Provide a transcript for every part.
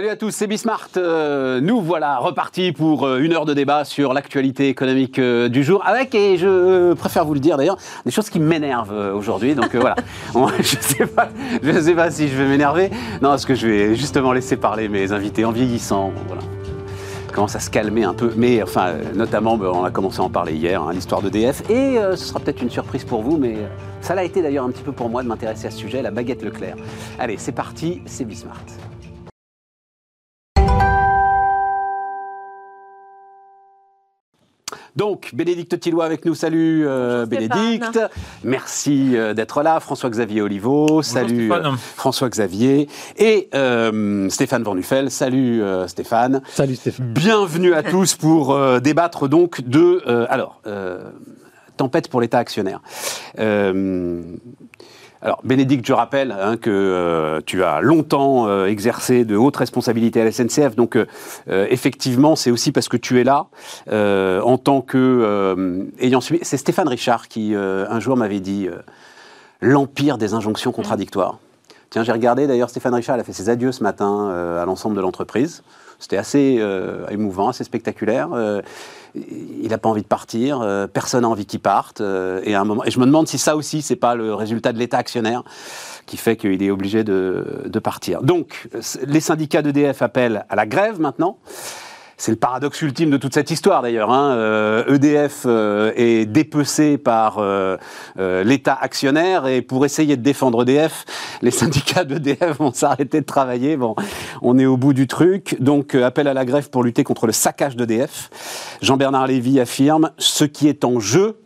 Salut à tous, c'est Bismart. Euh, nous voilà repartis pour euh, une heure de débat sur l'actualité économique euh, du jour, avec, et je préfère vous le dire d'ailleurs, des choses qui m'énervent aujourd'hui. Donc voilà, je ne sais, pas, sais pas si je vais m'énerver. Non, parce que je vais justement laisser parler mes invités en vieillissant. Voilà commence à se calmer un peu. Mais enfin, notamment, ben, on a commencé à en parler hier, hein, l'histoire de DF. Et ce sera peut-être une surprise pour vous, mais ça l'a été d'ailleurs un petit peu pour moi de m'intéresser à ce sujet, la baguette Leclerc. Allez, c'est parti, c'est Bismart. Donc, Bénédicte Tillois avec nous. Salut euh, Bénédicte. Merci euh, d'être là. François-Xavier Oliveau. salut euh, François-Xavier. Et Stéphane Van Salut Stéphane. Salut Stéphane. Bienvenue à tous pour débattre donc de... alors, tempête pour l'État actionnaire. Alors, Bénédicte, je rappelle hein, que euh, tu as longtemps euh, exercé de hautes responsabilités à la SNCF, donc euh, effectivement, c'est aussi parce que tu es là, en tant que ayant suivi. C'est Stéphane Richard qui un jour m'avait dit l'empire des injonctions contradictoires. Tiens, j'ai regardé d'ailleurs Stéphane Richard, il a fait ses adieux ce matin à l'ensemble de l'entreprise. C'était assez émouvant, assez spectaculaire il n'a pas envie de partir, euh, personne n'a envie qu'il parte. Euh, et, un moment, et je me demande si ça aussi, c'est pas le résultat de l'État actionnaire qui fait qu'il est obligé de, de partir. Donc, les syndicats d'EDF appellent à la grève maintenant. C'est le paradoxe ultime de toute cette histoire d'ailleurs. Hein. EDF euh, e euh, est dépecé par euh, l'État actionnaire et pour essayer de défendre EDF, les syndicats d'EDF vont s'arrêter de travailler. Bon, on est au bout du truc. Donc appel à la grève pour lutter contre le saccage d'EDF. Jean-Bernard Lévy affirme ce qui est en jeu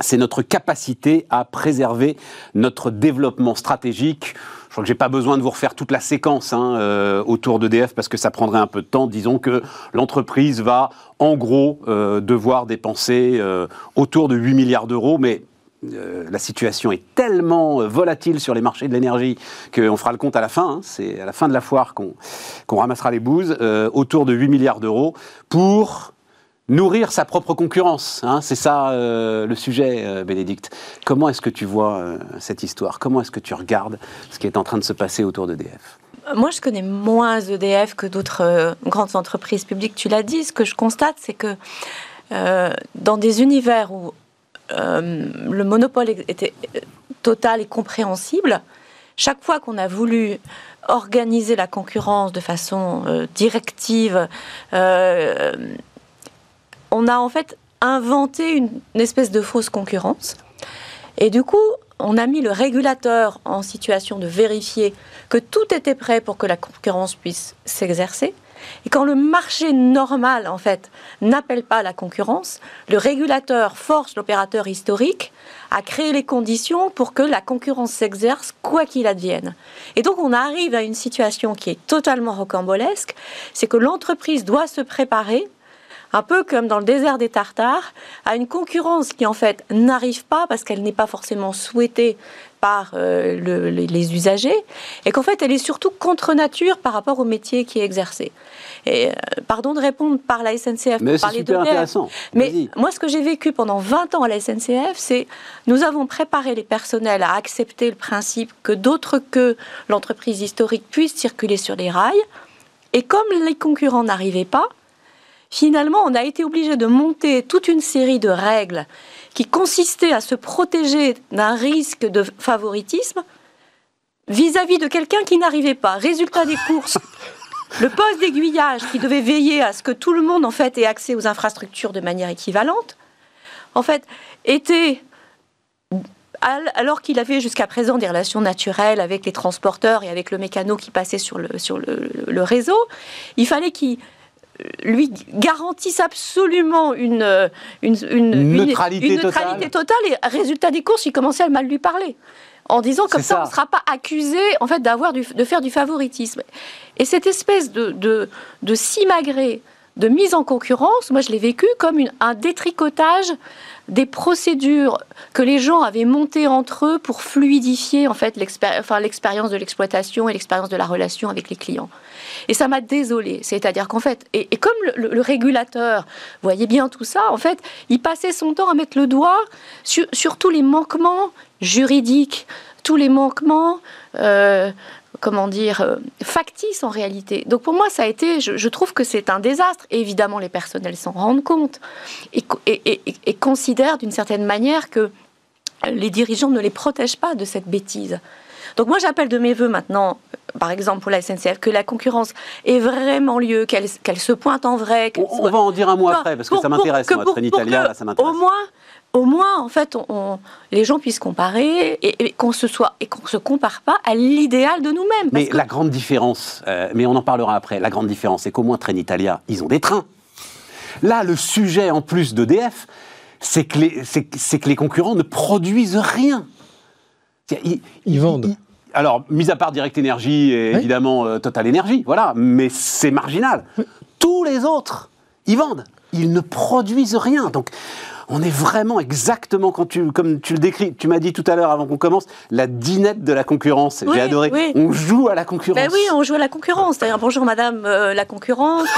c'est notre capacité à préserver notre développement stratégique. Je crois que pas besoin de vous refaire toute la séquence hein, euh, autour d'EDF parce que ça prendrait un peu de temps. Disons que l'entreprise va en gros euh, devoir dépenser euh, autour de 8 milliards d'euros, mais la situation est tellement volatile sur les marchés de l'énergie qu'on fera le compte à la fin. Hein. c'est à la fin de la foire qu'on ramassera les bouses. autour de 8 milliards d'euros pour nourrir sa propre concurrence. Hein, c'est ça euh, le sujet, euh, Bénédicte. Comment est-ce que tu vois euh, cette histoire? Comment est-ce que tu regardes ce qui est en train de se passer autour d'EDF? Moi, je connais moins EDF que d'autres grandes entreprises publiques. Tu l'as dit, ce que je constate, c'est que dans des univers où le monopole était total et compréhensible, chaque fois qu'on a voulu organiser la concurrence de façon directive, on a en fait inventé une, espèce de fausse concurrence. Et du coup, on a mis le régulateur en situation de vérifier que tout était prêt pour que la concurrence puisse s'exercer. Et quand le marché normal, en fait, n'appelle pas la concurrence, le régulateur force l'opérateur historique à créer les conditions pour que la concurrence s'exerce, quoi qu'il advienne. Et donc, on arrive à une situation qui est totalement rocambolesque, c'est que l'entreprise doit se préparer un peu comme dans le désert des Tartares, à une concurrence qui en fait n'arrive pas parce qu'elle n'est pas forcément souhaitée par euh, les, usagers, et qu'en fait elle est surtout contre nature par rapport au métier qui est exercé. Et, euh, pardon de répondre par la SNCF. Mais c'est super intéressant. Mais moi, ce que j'ai vécu pendant 20 ans à la SNCF, c'est nous avons préparé les personnels à accepter le principe que d'autres que l'entreprise historique puissent circuler sur les rails. Et comme les concurrents n'arrivaient pas, finalement, on a été obligé de monter toute une série de règles qui consistaient à se protéger d'un risque de favoritisme vis-à-vis de quelqu'un qui n'arrivait pas. Résultat des courses. Le poste d'aiguillage qui devait veiller à ce que tout le monde en fait ait accès aux infrastructures de manière équivalente, en fait, était alors qu'il avait jusqu'à présent des relations naturelles avec les transporteurs et avec le mécano qui passait sur le, sur le réseau, il fallait qu'il lui garantissent absolument une, une, neutralité, totale. Et résultat des courses, il commençait à mal lui parler. En disant comme ça, on ne sera pas accusé en fait d'avoir de faire du favoritisme. Et cette espèce de, de, de simagrée, de mise en concurrence, moi je l'ai vécu comme un détricotage des procédures que les gens avaient montées entre eux pour fluidifier en fait l'expérience de l'exploitation et l'expérience de la relation avec les clients. Et ça m'a désolé. C'est-à-dire qu'en fait, et, comme le, régulateur voyait bien tout ça, en fait, il passait son temps à mettre le doigt sur, tous les manquements juridiques, tous les manquements. Euh, comment dire, euh, factice en réalité. Donc pour moi, ça a été, je, trouve que c'est un désastre. évidemment, les personnels s'en rendent compte et, considèrent d'une certaine manière que les dirigeants ne les protègent pas de cette bêtise. Donc moi j'appelle de mes voeux maintenant, par exemple pour la SNCF, que la concurrence ait vraiment lieu, qu'elle se pointe en vrai. On, va en dire un mot après, parce que ça m'intéresse, moi, Trenitalia, ça m'intéresse. Au moins, au moins, en fait, on, les gens puissent comparer et, qu'on se soit et qu'on se compare pas à l'idéal de nous-mêmes. Mais la grande différence, euh, mais on en parlera après. La grande différence, c'est qu'au moins Trenitalia, ils ont des trains. Là, le sujet en plus d'EDF, c'est que les, c'est, que les concurrents ne produisent rien. Ils, vendent alors, mis à part Direct Energy et évidemment euh, Total Energy, voilà, mais c'est marginal. Tous les autres, ils vendent. Ils ne produisent rien. Donc, on est vraiment exactement quand tu, comme tu le décris, tu m'as dit tout à l'heure avant qu'on commence, la dinette de la concurrence. J'ai adoré. On joue à la concurrence. Ben oui, on joue à la concurrence. D'ailleurs, bonjour Madame euh, la concurrence.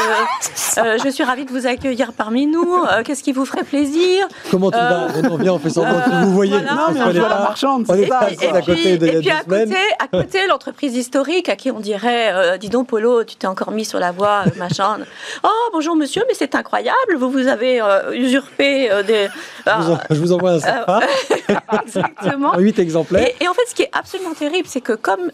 Euh, euh, je suis ravie de vous accueillir parmi nous. Qu'est-ce qui vous ferait plaisir Comment tu vas On vient, on fait semblant que vous voyez. Non, mais on joue à la marchande. On est à côté de Et puis à côté, à côté, l'entreprise historique à qui on dirait, dis donc Polo, tu t'es encore mis sur la voie, machin. Oh bonjour Monsieur, mais c'est incroyable. Vous vous avez usurpé des ah. je, vous envoie un sympa. Exactement. Huit exemplaires. Et, en fait, ce qui est absolument terrible, c'est que comme,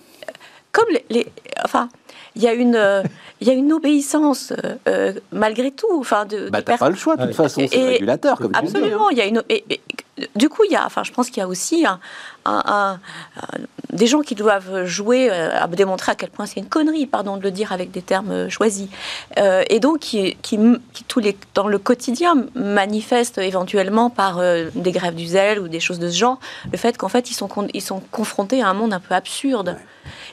comme les, enfin, il y a une, il y a une obéissance euh, malgré tout. Enfin, de, bah, t'as pas le choix de toute façon, c'est régulateur comme Absolument, il y a une. du coup, il y a, enfin, je pense qu'il y a aussi un, des gens qui doivent jouer euh, à démontrer à quel point c'est une connerie, pardon de le dire avec des termes euh, choisis, et donc qui, qui, tous les, dans le quotidien manifestent éventuellement par des grèves du zèle ou des choses de ce genre, le fait qu'en fait ils sont, ils sont confrontés à un monde un peu absurde.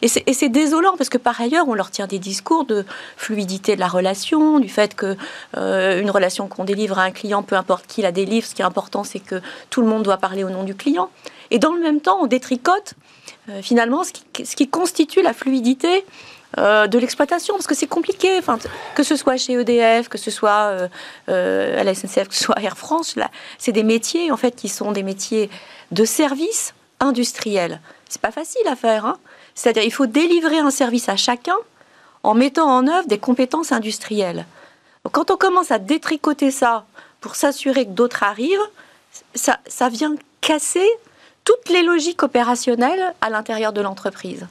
Et c'est désolant parce que par ailleurs, on leur tient des discours de fluidité de la relation, du fait que euh, une relation qu'on délivre à un client, peu importe qui la délivre, ce qui est important, c'est que tout le monde doit parler au nom du client. Et dans le même temps, on détricote euh, finalement ce qui, constitue la fluidité euh, de l'exploitation, parce que c'est compliqué, enfin, que ce soit chez EDF, que ce soit à la SNCF, que ce soit Air France, c'est des métiers en fait qui sont des métiers de service industriel. C'est pas facile à faire. Hein c'est-à-dire il faut délivrer un service à chacun en mettant en œuvre des compétences industrielles. quand on commence à détricoter ça pour s'assurer que d'autres arrivent, ça, ça vient casser toutes les logiques opérationnelles à l'intérieur de l'entreprise.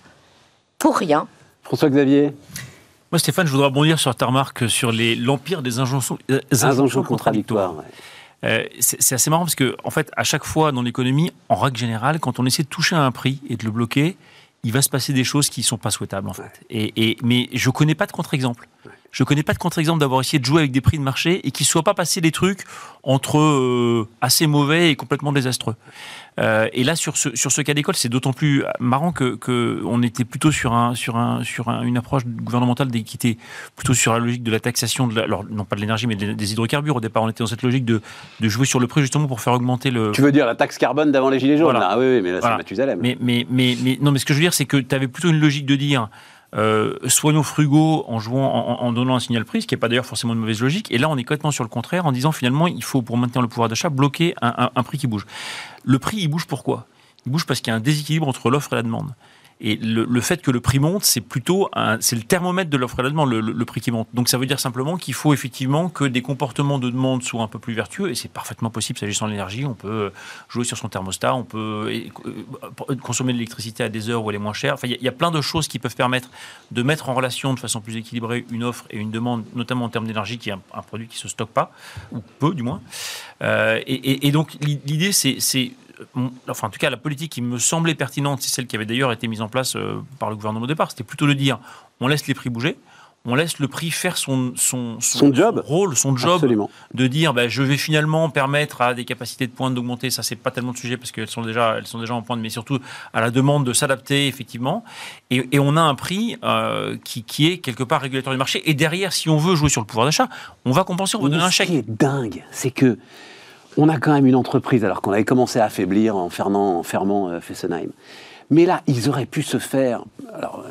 Pour rien. François-Xavier moi, Stéphane, je voudrais rebondir sur ta remarque sur l'empire des injonctions, euh, contradictoires. Euh, c'est assez marrant parce que, en fait, à chaque fois dans l'économie, en règle générale, quand on essaie de toucher à un prix et de le bloquer, il va se passer des choses qui ne sont pas souhaitables en fait. Et, mais je ne connais pas de contre-exemple. Je connais pas de contre-exemple d'avoir essayé de jouer avec des prix de marché et qu'il ne soit pas passé des trucs entre euh, assez mauvais et complètement désastreux. Euh, et là, sur ce, sur ce cas d'école, c'est d'autant plus marrant que, que, on était plutôt sur, un, sur, un, sur une approche gouvernementale qui était plutôt sur la logique de la taxation, de alors non pas de l'énergie, mais des, hydrocarbures. Au départ, on était dans cette logique de, de, jouer sur le prix justement pour faire augmenter le. Tu veux dire la taxe carbone d'avant les Gilets jaunes là? Ah oui, oui, mais là, c'est Mathusalem. Mais, mais, mais, mais, non, mais ce que je veux dire, c'est que tu avais plutôt une logique de dire euh, soyons frugaux en jouant, en, donnant un signal prix, ce qui n'est pas d'ailleurs forcément une mauvaise logique. Et là, on est complètement sur le contraire en disant finalement, il faut pour maintenir le pouvoir d'achat bloquer un, prix qui bouge. Le prix, il bouge pourquoi? Il bouge parce qu'il y a un déséquilibre entre l'offre et la demande. Et le, fait que le prix monte, c'est plutôt c'est le thermomètre de l'offre et la demande, le, prix qui monte. Donc ça veut dire simplement qu'il faut effectivement que des comportements de demande soient un peu plus vertueux, et c'est parfaitement possible s'agissant de l'énergie. On peut jouer sur son thermostat, on peut euh, consommer de l'électricité à des heures où elle est moins chère. Enfin, il y, a plein de choses qui peuvent permettre de mettre en relation de façon plus équilibrée une offre et une demande, notamment en termes d'énergie, qui est un, produit qui se stocke pas, ou peu du moins. Euh, et, donc l'idée, c'est enfin en tout cas la politique qui me semblait pertinente, c'est celle qui avait d'ailleurs été mise en place euh, par le gouvernement au départ, c'était plutôt de dire on laisse les prix bouger, on laisse le prix faire son, son, son, job. rôle, son job, de dire ben, je vais finalement permettre à des capacités de pointe d'augmenter. Ça, c'est pas tellement de sujet parce qu'elles sont déjà, elles sont déjà en pointe, mais surtout à la demande de s'adapter effectivement. Et, on a un prix euh, qui, qui, est quelque part régulateur du marché. Et derrière, si on veut jouer sur le pouvoir d'achat, on va compenser, on va donner un chèque. Ce qui est dingue, c'est que on a quand même une entreprise, alors qu'on avait commencé à affaiblir en fermant, en fermant euh, Fessenheim. Mais là, ils auraient pu se faire. Alors, euh,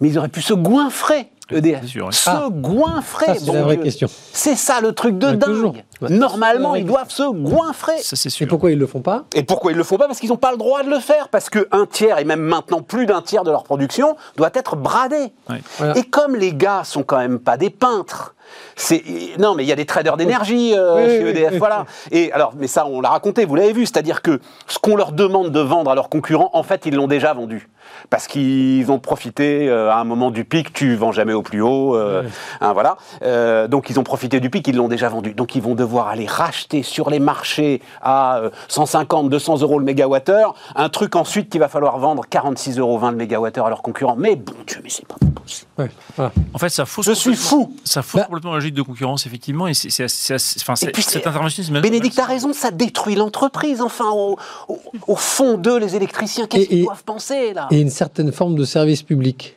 mais ils auraient pu se goinfrer, EDF. se ah. goinfrer. c'est la vraie question. C'est ça le truc de dingue. Normalement, ils doivent se goinfrer. Ça, c'est Et pourquoi ils le font pas Et pourquoi ils le font pas Parce qu'ils n'ont pas le droit de le faire. Parce qu'un tiers, et même maintenant plus d'un tiers de leur production, doit être bradé. Ouais. Voilà. Et comme les gars sont quand même pas des peintres, c'est non mais il y a des traders d'énergie euh, Oui, chez EDF, oui, voilà. Et alors, mais ça on l'a raconté, vous l'avez vu, c'est-à-dire que ce qu'on leur demande de vendre à leurs concurrents, en fait ils l'ont déjà vendu. Parce qu'ils ont profité euh, à un moment du pic, tu vends jamais au plus haut, euh, hein, voilà. Euh, donc ils ont profité du pic, ils l'ont déjà vendu. Donc ils vont devoir aller racheter sur les marchés à euh, 150, 200 euros le mégawattheure, un truc ensuite qu'il va falloir vendre 46,20 euros le mégawattheure à leurs concurrents. Mais bon Dieu, mais c'est pas possible. Ouais, voilà. En fait, ça fausse. Je suis complètement- fou. Ça fausse Bah- complètement la logique de concurrence, effectivement. Et c'est, cette c'est- intervention, Bénédicte a raison, ça détruit l'entreprise. Enfin, au, au- au fond d'eux, les électriciens, qu'est-ce qu'ils doivent penser là? Et une certaine forme de service public.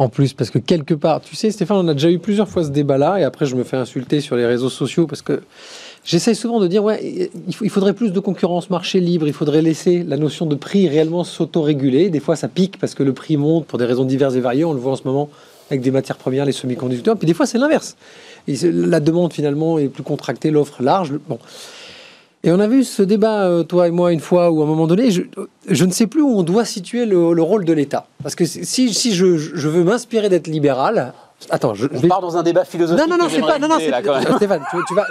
En plus, parce que quelque part, tu sais, Stéphane, on a déjà eu plusieurs fois ce débat-là, et après, je me fais insulter sur les réseaux sociaux parce que j'essaie souvent de dire, ouais, il faudrait plus de concurrence, marché libre, il faudrait laisser la notion de prix réellement s'autoréguler. Des fois, ça pique parce que le prix monte pour des raisons diverses et variées. On le voit en ce moment avec des matières premières, les semi-conducteurs. Puis des fois, c'est l'inverse. La demande, finalement, est plus contractée, l'offre large. Bon. Et on avait eu ce débat, euh, toi et moi, une fois, où à un moment donné, je, ne sais plus où on doit situer le, le rôle de l'État. Parce que si, si je veux m'inspirer d'être libéral, attends, je, On vais... part dans un débat philosophique. Non, non, non, c'est pas. Non, non, c'est-. Stéphane, tu, tu vas.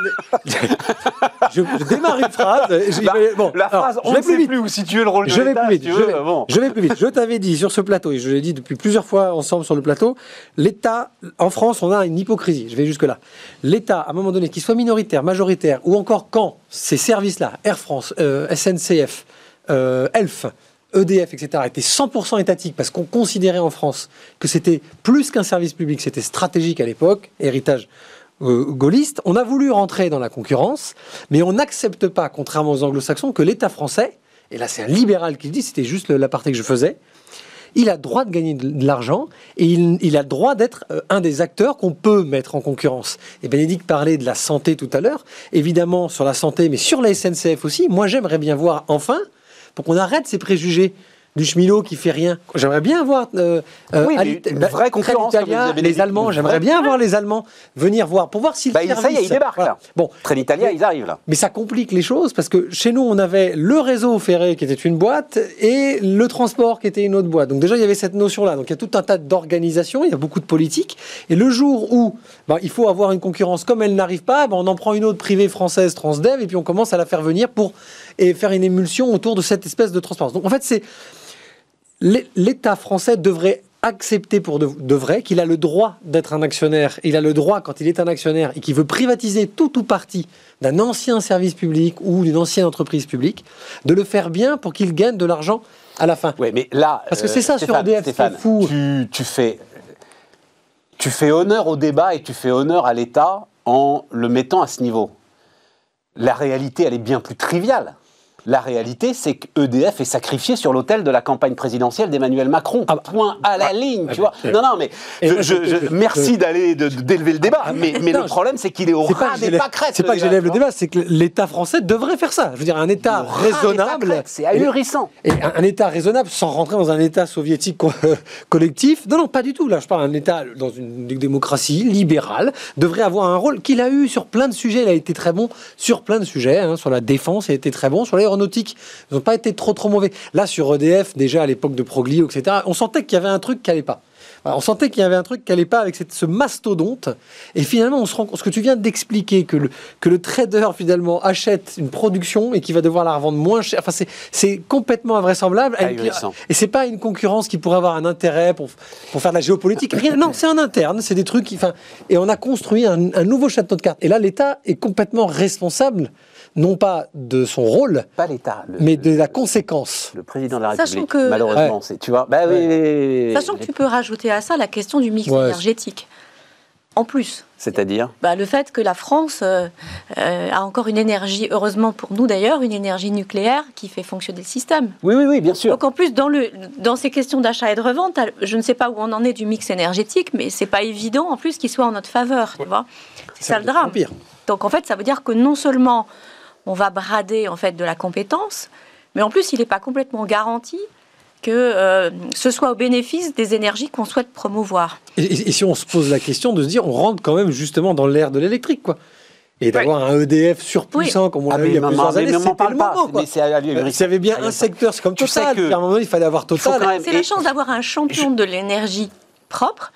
je, je démarre une phrase. je- La, bon, la alors, phrase, on ne plus sait vite. plus où situer le rôle de Je vais plus vite. si tu Je veux, vais, bon. je vais plus vite. Je t'avais dit sur ce plateau, et je l'ai dit depuis plusieurs fois ensemble sur le plateau, l'État, en France, on a une hypocrisie. Je vais jusque-là. L'État, à un moment donné, qu'il soit minoritaire, majoritaire, ou encore quand ces services-là, Air France, euh, SNCF, euh, ELF, EDF, etc., étaient 100% étatiques parce qu'on considérait en France que c'était plus qu'un service public, c'était stratégique à l'époque, héritage euh, gaulliste. On a voulu rentrer dans la concurrence, mais on n'accepte pas, contrairement aux anglo-saxons, que l'État français, et là c'est un libéral qui le dit, c'était juste l'aparté que je faisais, il a droit de gagner de l'argent et il, il a droit d'être euh, un des acteurs qu'on peut mettre en concurrence. Et Bénédicte parlait de la santé tout à l'heure, évidemment sur la santé, mais sur la SNCF aussi. Moi, j'aimerais bien voir enfin, pour qu'on arrête ces préjugés du cheminot qui fait rien. J'aimerais bien voir euh, euh, Oui, une vraie Train concurrence, Italia, les dit, Allemands. J'aimerais bien voir les Allemands venir voir pour voir si le Bah, ça y est, ils débarquent, Voilà. là. Bon, Trenitalia, ils arrivent là. mais ça complique les choses parce que chez nous, on avait le réseau ferré qui était une boîte et le transport qui était une autre boîte. Donc déjà, il y avait cette notion-là. Donc il y a tout un tas d'organisations, il y a beaucoup de politique. Et le jour où ben, il faut avoir une concurrence comme elle n'arrive pas, ben, on en prend une autre privée française, Transdev, et puis on commence à la faire venir pour et faire une émulsion autour de cette espèce de transparence. Donc en fait, c'est l'État français devrait accepter pour de, de vrai qu'il a le droit d'être un actionnaire. Il a le droit, quand il est un actionnaire et qu'il veut privatiser tout ou partie d'un ancien service public ou d'une ancienne entreprise publique, de le faire bien pour qu'il gagne de l'argent à la fin. Mais là. Parce que c'est ça sur Stéphane, EDF, c'est Stéphane, fou. Tu, tu fais, tu fais honneur au débat et tu fais honneur à l'État en le mettant à ce niveau. La réalité, elle est bien plus triviale. La réalité, c'est que EDF est sacrifié sur l'autel de la campagne présidentielle d'Emmanuel Macron. Ah bah, Point à la ligne, tu vois. mais- Non, non, mais je- je- je- merci d'aller d'élever le débat. Ah, mais le problème, c'est qu'il est au ras des pâquerettes. c'est pas que j'élève le débat, c'est que l'État français devrait faire ça. Je veux dire, un État raisonnable. C'est ahurissant. Et un, un État raisonnable sans rentrer dans un État soviétique co- collectif. Non, non, pas du tout. Là, je parle d'un État dans une démocratie libérale devrait avoir un rôle qu'il a eu sur plein de sujets. Il a été très bon sur plein de sujets. hein. Sur la défense, il a été très bon. Sur l'aéronautique, ils n'ont pas été trop trop mauvais. Là, sur EDF, déjà à l'époque de Proglio, etc., on sentait qu'il y avait un truc qui allait pas. On sentait qu'il y avait un truc qui allait pas avec cette- ce mastodonte. Et finalement, on se rend compte, ce que tu viens d'expliquer, que le, que le trader finalement achète une production et qu'il va devoir la revendre moins cher. Enfin, c'est- c'est complètement invraisemblable. Et puis- Ahurissant. Et c'est pas une concurrence qui pourrait avoir un intérêt pour, pour faire de la géopolitique. Rien, non, c'est un interne. C'est des trucs qui. Enfin, et on a construit un, un nouveau château de cartes. Et là, l'État est complètement responsable, non pas de son rôle, Pas l'État. mais de la conséquence. Le président de la Sachant République, que- malheureusement, Ouais. c'est, tu vois, bah oui, Ouais. oui, oui, oui, Sachant que tu peux rajouter à ça la question du mix Ouais. énergétique. En plus, C'est-à-dire bah, le fait que la France euh, euh, a encore une énergie, heureusement pour nous d'ailleurs, une énergie nucléaire qui fait fonctionner le système. Oui, oui, oui, bien sûr. Donc en plus, dans, le, dans ces questions d'achat et de revente, je ne sais pas où on en est du mix énergétique, mais c'est pas évident en plus qu'il soit en notre faveur. Tu vois c'est ça, le drame. Pire. Donc en fait, ça veut dire que non seulement on va brader en fait de la compétence, mais en plus, il n'est pas complètement garanti que euh, ce soit au bénéfice des énergies qu'on souhaite promouvoir. Et, et- et si on se pose la question de se dire, on rentre quand même justement dans l'ère de l'électrique, quoi. et d'avoir un EDF surpuissant comme on Ah, l'a eu mais il y a maman, plusieurs mais années, c'était parle le pas, moment. quoi. mais c'est à- à- S'il y avait bien un secteur, c'est comme Tu sais Total, que- puis à un moment il fallait avoir Total. même- C'est la chance d'avoir un champion de l'énergie propre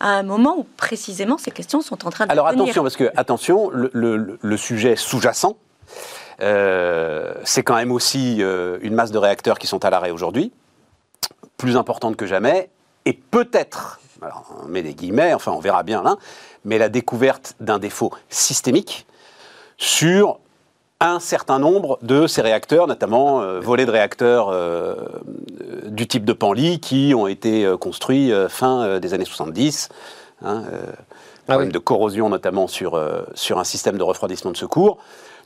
à un moment où précisément ces questions sont en train de Alors venir. attention, parce que attention, le, le- le sujet sous-jacent, euh, c'est quand même aussi euh, une masse de réacteurs qui sont à l'arrêt aujourd'hui, plus importante que jamais, et peut-être, alors on met des guillemets, enfin on verra bien là, mais la découverte d'un défaut systémique sur un certain nombre de ces réacteurs, notamment euh, volets de réacteurs euh, euh, du type de Panly qui ont été euh, construits euh, fin euh, des années 70. hein, euh, problème oui. de corrosion notamment sur, euh, sur un système de refroidissement de secours.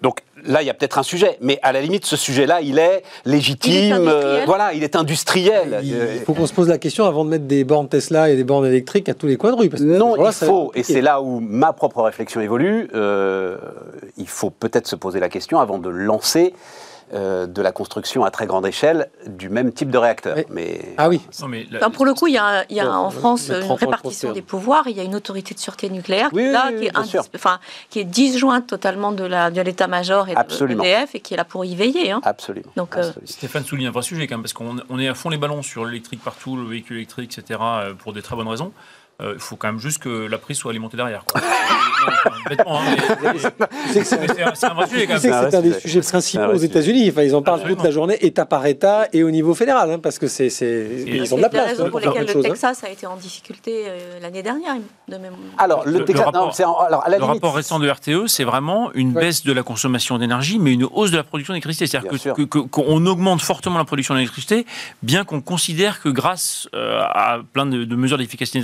Donc là, il y a peut-être un sujet, mais à la limite, ce sujet-là, il est légitime. Il est industriel. euh, voilà, il est industriel. Il Euh, faut qu'on se pose la question avant de mettre des bornes Tesla et des bornes électriques à tous les que Non, il faut, et c'est là où ma propre réflexion évolue, euh, il faut peut-être se poser la question avant de lancer euh, de la construction à très grande échelle du même type de réacteur. Oui. Mais Ah oui. Non, mais la- Enfin, pour le coup, il y a, il y a Bon, en France met une 30 ans à répartition des pouvoirs. Il y a une autorité de sûreté nucléaire Oui, là, oui, qui, est indis- sûr. enfin, qui est disjointe totalement de la de l'état-major et de l'EDF et qui est là pour y veiller. hein. absolument. Donc, euh. Stéphane souligne un vrai sujet quand même, parce qu'on on est à fond les ballons sur l'électrique partout, le véhicule électrique, etc., euh, pour des très bonnes raisons. Euh, Il faut quand même juste que la prise soit alimentée derrière. Non, hein, c'est- un- vrai sujet quand même. c'est vrai des sujet. sujets principaux vrai aux. États-Unis. Enfin, ils en parlent toute la journée, État par État et au niveau fédéral, hein, parce que c'est, ils ont de la place raisons hein, pour plein le hein. Texas a été en difficulté euh, l'année dernière, de même. Alors, le, Le- le Texas, non, rapport- c'est en- alors, à la Le limite, rapport récent de RTE, c'est vraiment une Ouais. baisse de la consommation d'énergie, mais une hausse de la production d'électricité. C'est-à-dire qu'on augmente fortement la production d'électricité, bien qu'on considère que grâce euh, à plein de, de mesures d'efficacité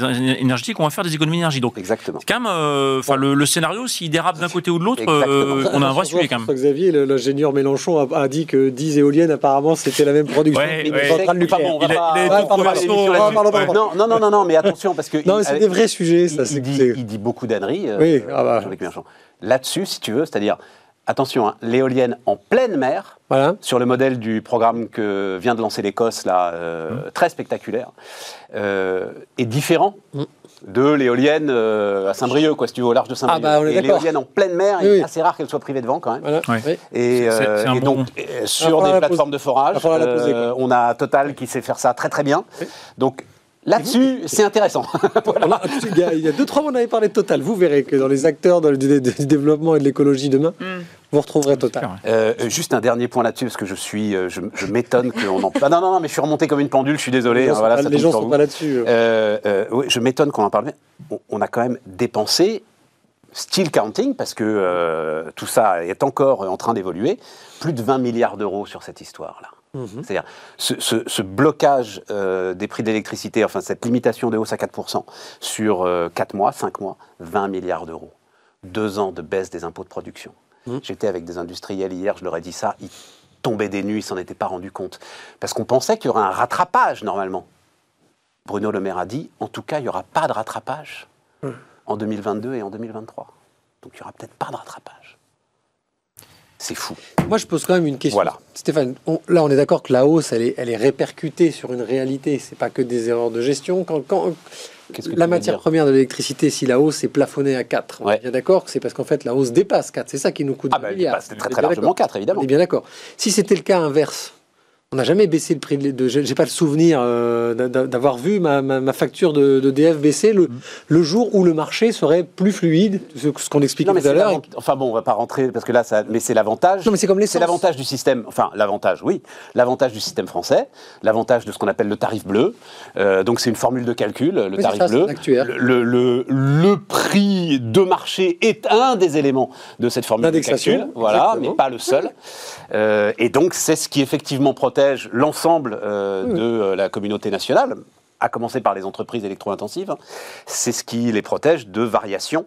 énergétique, on va faire des économies d'énergie. Donc, Exactement. quand même, euh, enfin, le, le scénario, s'il dérape d'un côté ou de l'autre, euh, on a un vrai sujet quand même. Xavier, l'ingénieur Mélenchon, a, a dit que 10 éoliennes, apparemment, c'était la même production Ouais, ouais. centrale nucléaire. on va pas-. Non, non, non, non, mais attention, parce que. Non, c'est des vrais sujets, ça. il, c'est il dit, c'est- il dit beaucoup d'âneries, euh, ah bah. Jean-Luc Mélenchon. Là-dessus, si tu veux, c'est-à-dire, attention, hein, l'éolienne en pleine mer, Voilà. sur le modèle du programme que vient de lancer l'Écosse, là, euh, Mmh. très spectaculaire, euh, est différent Mm. De l'éolienne euh, à Saint-Brieuc, quoi, si tu veux, au large de Saint-Brieuc. Ah bah, l'éolienne en pleine mer, Oui, il est oui. assez rare qu'elle soit privée de vent quand même. voilà. Ouais. Oui. Et, euh, et bon- donc, euh, sur des la plateformes de forage, on a Total qui sait faire ça très très bien. Oui. Donc là-dessus, c'est intéressant. Il, y a, il y a deux, trois mois, on avait parlé de Total. Vous verrez que dans les acteurs dans le- du, du développement et de l'écologie demain, Mm. vous retrouverez Total. Euh, juste un dernier point là-dessus, parce que je suis, euh, je, je m'étonne qu'on en. Ah non, non, non, mais je suis remonté comme une pendule, je suis désolé. les gens hein, sont voilà, pas, ça les gens sont pas là-dessus. Euh, euh, oui, je m'étonne qu'on en parle. On, on a quand même dépensé, still counting, parce que euh, tout ça est encore en train d'évoluer, plus de 20 milliards d'euros sur cette histoire-là. Mhm. C'est-à-dire ce, ce- ce blocage euh, des prix de l'électricité, enfin cette limitation de hausse à 4% sur 4 mois, 5 mois, 20 milliards d'euros. Deux ans de baisse des impôts de production. Mhm. J'étais avec des industriels hier, je leur ai dit ça, ils tombaient des nues, ils s'en étaient pas rendus compte. Parce qu'on pensait qu'il y aurait un rattrapage normalement. Bruno Le Maire a dit, en tout cas, il n'y aura pas de rattrapage en 2022 et en 2023. Donc il n'y aura peut-être pas de rattrapage. C'est fou. Moi, je pose quand même une question. Voilà. Stéphane, on- là, on est d'accord que la hausse, elle est, elle est répercutée sur une réalité. C'est pas que des erreurs de gestion. Quand, quand que la matière première de l'électricité, si la hausse est plafonnée à 4, on Ouais. est bien d'accord que c'est parce qu'en fait, la hausse dépasse 4. C'est ça qui nous coûte Ah 20 il milliards. passe très très largement d'accord. 4, évidemment. On est bien d'accord. Si c'était le cas inverse, on n'a jamais baissé le prix de. de j'ai pas le souvenir euh, d'a- d'a- d'avoir vu ma, ma- ma facture de, de DF baisser le, le jour où le marché serait plus fluide, ce, ce qu'on expliquait Non, tout à l'heure. Enfin bon, on va pas rentrer parce que là, ça, mais c'est l'avantage. Non, mais c'est comme C'est l'avantage du système. Enfin, l'avantage, oui, l'avantage du système français, l'avantage de ce qu'on appelle le tarif bleu. Euh, donc c'est une formule de calcul, le tarif ça, bleu. Le, le, le prix de marché est un des éléments de cette formule de calcul. Voilà, exactement. mais pas le seul. Euh, et donc c'est ce qui effectivement protège l'ensemble euh, Oui. de euh, la communauté nationale à commencer par les entreprises électro-intensives, c'est ce qui les protège de variations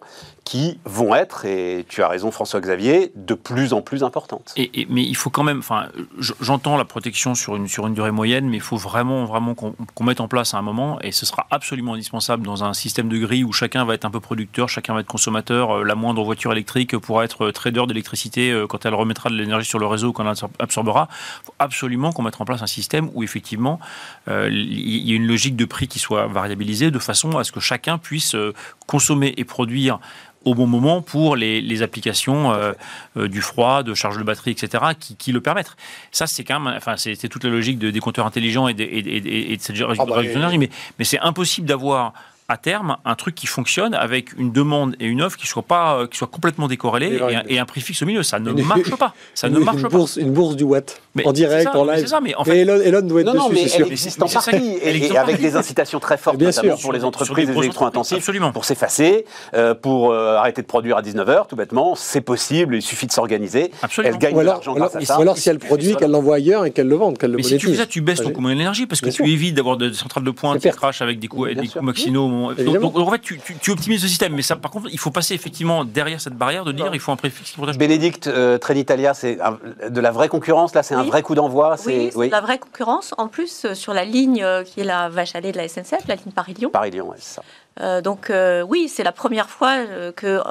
qui vont être, et tu as raison François-Xavier, de plus en plus importantes. Mais il faut quand même, enfin, j'entends la protection sur une, sur une durée moyenne, mais il faut vraiment, vraiment qu'on mette en place à un moment, et ce sera absolument indispensable dans un système de grille où chacun va être un peu producteur, chacun va être consommateur. Euh, La moindre voiture électrique pourra être trader d'électricité euh, quand elle remettra de l'énergie sur le réseau, quand elle absor- absorbera. Il faut absolument qu'on mette en place un système où effectivement euh, il y a une logique de prix qui soit variabilisée de façon à ce que chacun puisse euh, consommer et produire au bon moment pour les, les applications euh, euh, du froid, de charge de batterie, etc., qui, qui le permettent. Ça, c'est quand même, enfin, c'est toute la logique de, des compteurs intelligents et de, et, et- et de cette réduction bah, d'énergie, mais, mais c'est impossible d'avoir à terme un truc qui fonctionne avec une demande et une offre qui soient pas euh, qui soient complètement décorrélées Et et, un, et un prix fixe au milieu ça ne Une- marche pas ça ne Une- marche une pas bourse, une bourse du Watt Mais en direct, c'est ça, en mais live. ça, mais en Et fait- Elon, Elon doit être Non, non, dessus, mais c'est sûr. elle existe en partie, et, existe et avec des incitations très fortes, Bien notamment sûr. pour les entreprises et Absolument. pour s'effacer, euh, pour euh, arrêter de produire à 19h, tout bêtement, c'est possible, il suffit de s'organiser. Absolument. Elle gagne Ou de alors, l'argent ou alors- grâce à ça. ou alors si elle produit, qu'elle l'envoie ailleurs et qu'elle le vende, qu'elle le Mais si tu fais monétise. ça, tu baisses ton coût d'énergie parce que tu évites d'avoir des centrales de pointe qui crachent avec des coûts maximaux. Donc, en fait, tu, tu- tu optimises le système. Mais ça, par contre, il faut passer effectivement derrière cette barrière de dire il faut un prix fixe qui protège. Bénédicte, euh, Trenitalia, c'est un- de la vraie concurrence, là, c'est un Oui. vrai coup d'envoi. Oui, C'est c'est de la vraie concurrence. En plus, euh, sur la ligne euh, qui est la vache à lait de la SNCF, la ligne Paris-Lyon. Paris-Lyon, ouais, c'est ça. Euh, donc euh, oui, c'est la première fois euh, que euh,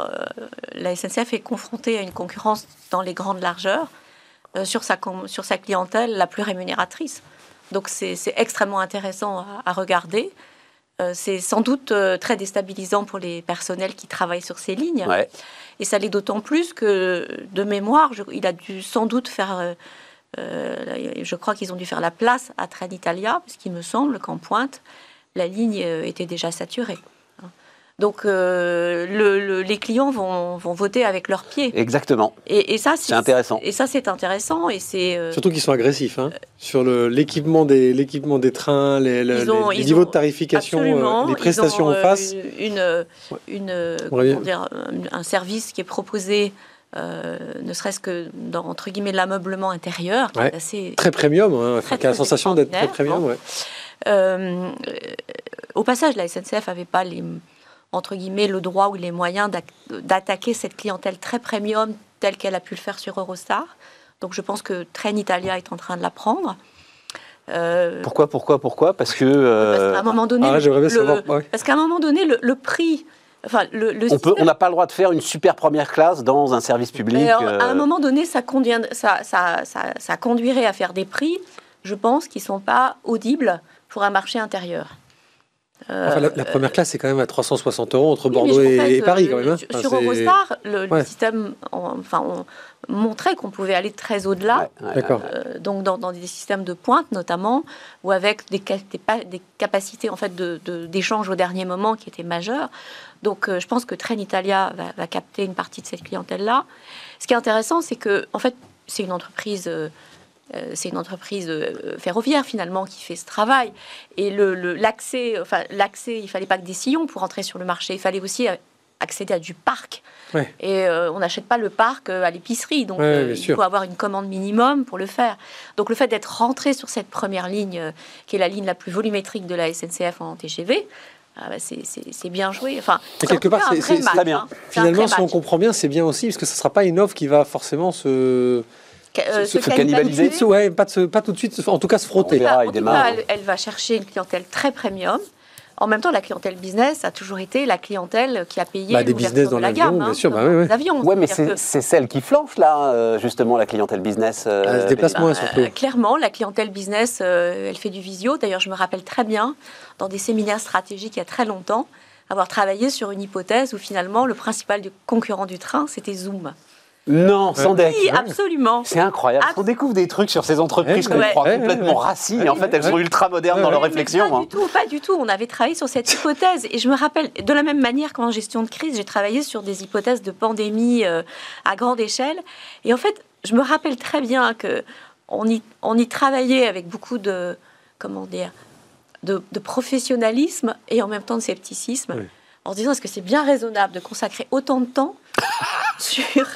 la SNCF est confrontée à une concurrence dans les grandes largeurs euh, sur, sa, sur sa clientèle la plus rémunératrice. Donc c'est c'est extrêmement intéressant à, à regarder. Euh, c'est sans doute euh, très déstabilisant pour les personnels qui travaillent sur ces lignes. Ouais. Et ça l'est d'autant plus que, de mémoire, je- il a dû sans doute faire. euh, je crois qu'ils ont dû faire la place à Trenitalia, parce qu'il me semble qu'en pointe, la ligne était déjà saturée. Donc euh, le- le- les clients vont, vont voter avec leurs pieds. Exactement. Et, et ça, C'est intéressant. Et ça, c'est intéressant. Et c'est euh, Surtout qu'ils sont agressifs hein, sur l'équipement des, l'équipement des trains, les, ont- niveaux ont- de tarification, euh, les Ils prestations ont, en face. Une, une, dire, un, service qui est proposé, euh, ne serait-ce que dans entre guillemets l'ameublement intérieur, qui Ouais. est assez Très premium, hein, Très, qui a la sensation d'être très premium. Ouais. Euh, au passage, la SNCF n'avait pas les, entre guillemets, le droit ou les moyens d'attaquer cette clientèle très premium telle qu'elle a pu le faire sur Eurostar. Donc je pense que Trenitalia est en train de la prendre. Euh, Pourquoi, pourquoi, pourquoi? Parce que. parce euh, qu'à un moment donné, Ah, le- j'aimerais bien le- savoir, ouais. parce qu'à un moment donné, le, le prix, enfin le, le on n'a pas le droit de faire une super première classe dans un service public. À un euh, moment donné, ça, convient- ça, ça, ça, ça conduirait à faire des prix, je pense, qui ne sont pas audibles pour un marché intérieur. Euh, Enfin, la, la première classe, c'est quand même à 360 euros entre Bordeaux et, fait, et Paris, euh, quand même. hein. Sur, Enfin, sur Eurostar, le, système on- enfin, on montrait qu'on pouvait aller très au-delà. ouais, ouais, D'accord. Euh, donc dans, dans des systèmes de pointe notamment, ou avec des, ca- des, pa- des capacités en fait de- de- d'échange au dernier moment qui étaient majeures. Donc euh, je pense que Trenitalia va, va capter une partie de cette clientèle-là. Ce qui est intéressant, c'est que en fait c'est une entreprise. euh, euh, c'est une entreprise euh, ferroviaire finalement qui fait ce travail et le le- l'accès enfin l'accès il fallait pas que des sillons pour entrer sur le marché il fallait aussi euh, accéder à du parc Ouais. et euh, on n'achète pas le parc euh, à l'épicerie donc Ouais, euh, il sûr. faut avoir une commande minimum pour le faire donc le fait d'être rentré sur cette première ligne, euh, qui est la ligne la plus volumétrique de la SNCF en TGV, ah bah, c'est- bien joué. Enfin, Et quelque part, c'est- bien. hein. Finalement, si on comprend bien, c'est bien aussi, parce que ce ne sera pas une offre qui va forcément se. Euh, se- se se cannibaliser. cannibaliser. Ouais, pas, de se- pas tout de suite, se- en tout cas se On frotter. verra. En il tout démarre. cas, elle, elle va chercher une clientèle très premium. En même temps, la clientèle business a toujours été la clientèle qui a payé Bah, des business dans de la gamme, bien hein, sûr, bah dans les avions. Ouais, mais c'est que- celle qui flanche, là, euh, justement, la clientèle business. euh, Elle se déplace moins, Euh, surtout. clairement, la clientèle business, euh, elle fait du visio. D'ailleurs, je me rappelle très bien, dans des séminaires stratégiques il y a très longtemps, avoir travaillé sur une hypothèse où finalement le principal concurrent du train, c'était Zoom. Non, sans deck. Oui, absolument. C'est incroyable. Ab- On découvre des trucs sur ces entreprises qu'on ouais. croit Ouais, complètement ouais, racines. Et en fait, elles sont ultra modernes dans leur réflexion. Pas hein. du tout, pas du tout. On avait travaillé sur cette hypothèse. Et je me rappelle, de la même manière qu'en gestion de crise, j'ai travaillé sur des hypothèses de pandémie euh, à grande échelle. Et en fait, je me rappelle très bien que on y, on y travaillait avec beaucoup de, comment dire, de, de professionnalisme et en même temps de scepticisme. Oui. En se disant, est-ce que c'est bien raisonnable de consacrer autant de temps sur,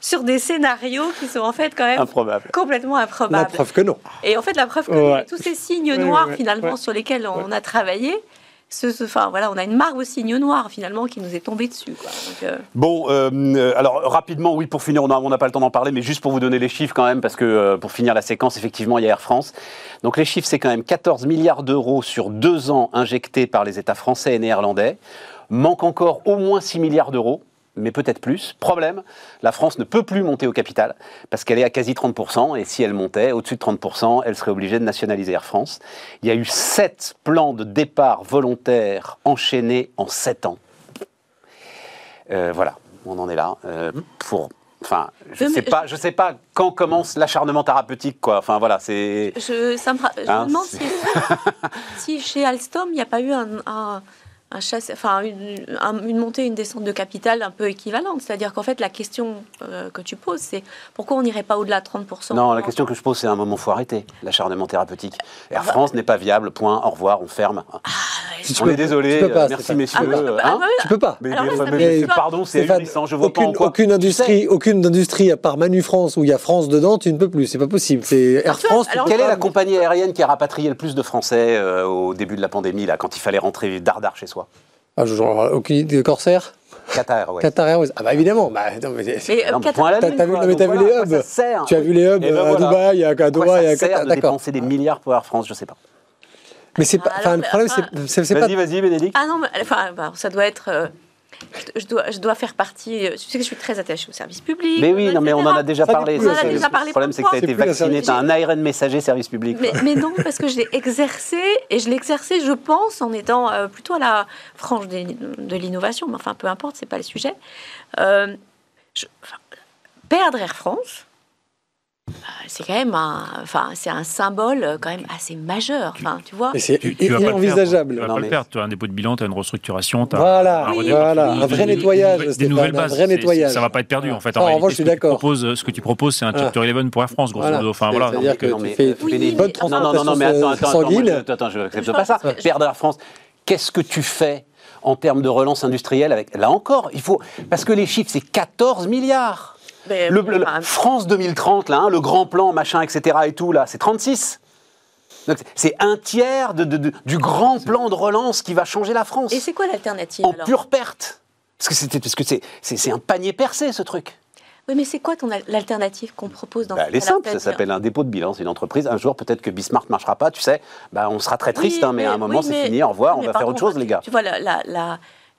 sur des scénarios qui sont en fait quand même Improbable. complètement La improbables preuve que non. et en fait, la preuve que Ouais. tous ces signes noirs, ouais, ouais, finalement, ouais. sur lesquels on a travaillé, ce, ce- enfin, voilà, on a une marque au signe noir, finalement, qui nous est tombée dessus. quoi. Donc, euh, Bon, euh, alors rapidement, oui, pour finir, on n'a on n'a pas le temps d'en parler, mais juste pour vous donner les chiffres quand même, parce que euh, pour finir la séquence, effectivement, il y a Air France. Donc les chiffres, c'est quand même 14 milliards d'euros sur deux ans injectés par les États français et néerlandais. Manque encore au moins 6 milliards d'euros. Mais peut-être plus. Problème, la France ne peut plus monter au capital parce qu'elle est à quasi 30%. Et si elle montait au-dessus de 30%, elle serait obligée de nationaliser Air France. Il y a eu sept plans de départ volontaires enchaînés en sept ans. Euh, voilà. on en est là. Euh, pour, enfin, je Oui, sais pas, je sais pas quand commence l'acharnement thérapeutique, quoi. Enfin voilà, c'est. Je, ça me, ra- je Hein, me demande si, si chez Alstom, il n'y a pas eu un, un, un chasse- enfin, une, un- une montée, une descente de capital un peu équivalente. C'est-à-dire qu'en fait, la question euh, que tu poses, c'est pourquoi on n'irait pas au-delà de 30% Non, la question que je pose, c'est un moment, faut arrêter l'acharnement thérapeutique. Air France n'est pas viable. Point. Au revoir. On ferme. Si tu on peux- est désolé. tu peux pas, euh, merci messieurs. Ah, bah, bah, hein. bah, Tu peux pas. mais, mais- ça mais- fait pardon, c'est ahurissant. Je vois pas en aucune, quoi. aucune Tu industrie, sais, aucune industrie à part Manu France où il y a France dedans, tu ne peux plus. C'est pas possible. C'est Air France. alors- Quelle est pas. la compagnie aérienne qui a rapatrié le plus de Français euh, au début de la pandémie, là, quand il fallait rentrer dardard chez soi? Ah, je- genre, aucune idée. Corsair, Qatar Airways. Qatar Airways. Ah bah évidemment. Bah, non, mais c'est- Mais, euh, Non, mais Qatar- T'as- vu- mais t'as Donc vu les hubs ça sert tu as vu les hubs ben à voilà. Dubaï, à, Doha à Qatar. de D'accord. dépenser des milliards pour Air France Je sais pas. Mais c'est pas. Enfin, le problème, c'est- pas. Vas-y, vas-y, Bénédicte. Ah non, mais, enfin, bah, ça doit être. euh, je, dois, je dois faire partie. euh, Tu sais que je suis très attachée au service public. Mais oui, non, mais on en a déjà parlé. n'est plus ça, la c'est- service. On en a déjà parlé Le problème, c'est que tu as été vacciné, tu as un ARN messager service public. Mais, mais non, parce que je l'ai exercé, et je l'ai exercé, je pense, en étant euh, plutôt à la frange des- de l'innovation, mais enfin, peu importe, c'est pas le sujet. Euh, je- enfin, perdre Air France, c'est quand même un, enfin, c'est un symbole euh, quand même assez majeur. Enfin, tu vois. Mais c'est Tu, tu vas pas le inenvisageable. faire. Tu vas Non, pas mais- le faire. Tu as un dépôt de bilan, tu as une restructuration. t'as Voilà, un Oui, voilà, un vrai nettoyage, Des nouvelles un bases. vrai c'est- nettoyage. Ça va pas être perdu en fait. Ça, en réalité, revanche, je ce suis que tu d'accord. proposes- Ce que tu proposes, c'est un chapter 11 pour Air France, grosso Voilà. modo. Enfin, voilà. C'est-à-dire que euh, non, tu mais, fais, euh, tu des bonnes non, Non, non, non, non, mais attends, sanguines. je, attends, je n'accepte pas ça. Perdre Air France, qu'est-ce que tu fais en termes de relance industrielle avec Là encore, il faut parce que les chiffres, c'est 14 milliards. Mais- Le, le- enfin, France 2030, là, hein, le grand plan, machin, etc. et tout, là, c'est 36. Donc, C'est un tiers de- de- de- du grand plan de relance qui va changer la France. Et c'est quoi l'alternative En alors pure perte. Parce que c'était parce que c'est c'est c'est un panier percé ce truc. Oui, mais c'est quoi ton al- l'alternative qu'on propose dans Bah, elle est simple, ça s'appelle un dépôt de bilan. C'est une entreprise. Un jour, peut-être que Bismarck marchera pas, tu sais. Bah, on sera très triste, Oui, hein, mais, à un moment, oui, c'est mais- fini. Au revoir, on va faire autre chose, les gars. Tu vois, la, la- la-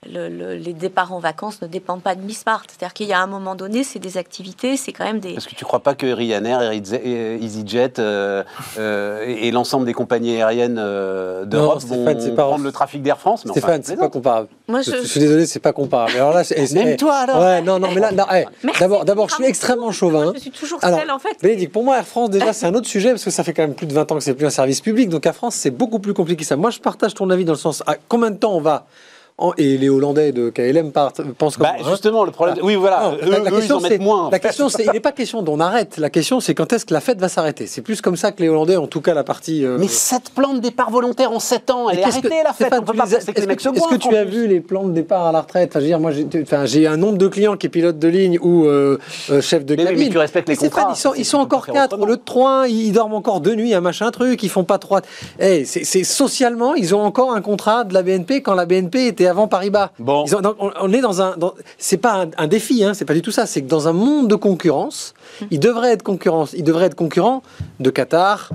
le- le- les départs en vacances ne dépendent pas de Miss Smart. C'est-à-dire qu'il y a un moment donné, c'est des activités, c'est quand même des. Parce que tu crois pas que Ryanair, Easyjet, EasyJet euh, euh, et l'ensemble des compagnies aériennes euh, d'Europe vont pas- prendre le trafic d'Air France? Mais enfin, Stéphane, c'est pas comparable. Moi, Je, suis désolé, c'est pas comparable. Alors là, Même toi, alors Ouais, non, non, mais là, d'abord, d'abord, je suis extrêmement chauvin. Je suis toujours Alors, celle, en fait. Bénédicte, pour moi, Air France, déjà, c'est un autre sujet parce que ça fait quand même plus de 20 ans que c'est plus un service public. Donc, Air France, c'est beaucoup plus compliqué que ça. Moi, je partage ton avis dans le sens à combien de temps on va. Et les Hollandais de KLM partent- pensent comme Bah, hein. justement, le problème. Oui, voilà. Non, eux, la, la eux, ils question, en mettent moins. la question, c'est, il n'est pas question d'on arrête. La question, c'est quand est-ce que la fête va s'arrêter? C'est plus comme ça que les Hollandais, en tout cas la partie. euh, Mais sept plans de départ volontaire en 7 ans, elle est arrêtée que- la fête. On peut pas Est-ce que, tu as vu les plans de départ à la retraite? Enfin, je veux dire, moi, j'ai, un nombre de clients qui est pilote de ligne ou euh, euh, chef de Mais oui, cabine. mais tu respectes les contrats. Ils sont, ils sont encore quatre. de trois, ils, ils dorment encore deux nuits, un machin truc. Ils font pas trois. Eh, c'est, c'est socialement, ils ont encore un contrat de la BNP quand la BNP était avant Paribas. Bon. Ils ont- donc, on, on est dans un. dans- c'est pas un, un défi, hein, c'est pas du tout ça. C'est que dans un monde de concurrence, ils devraient être concurrence. Ils devraient être concurrents de Qatar,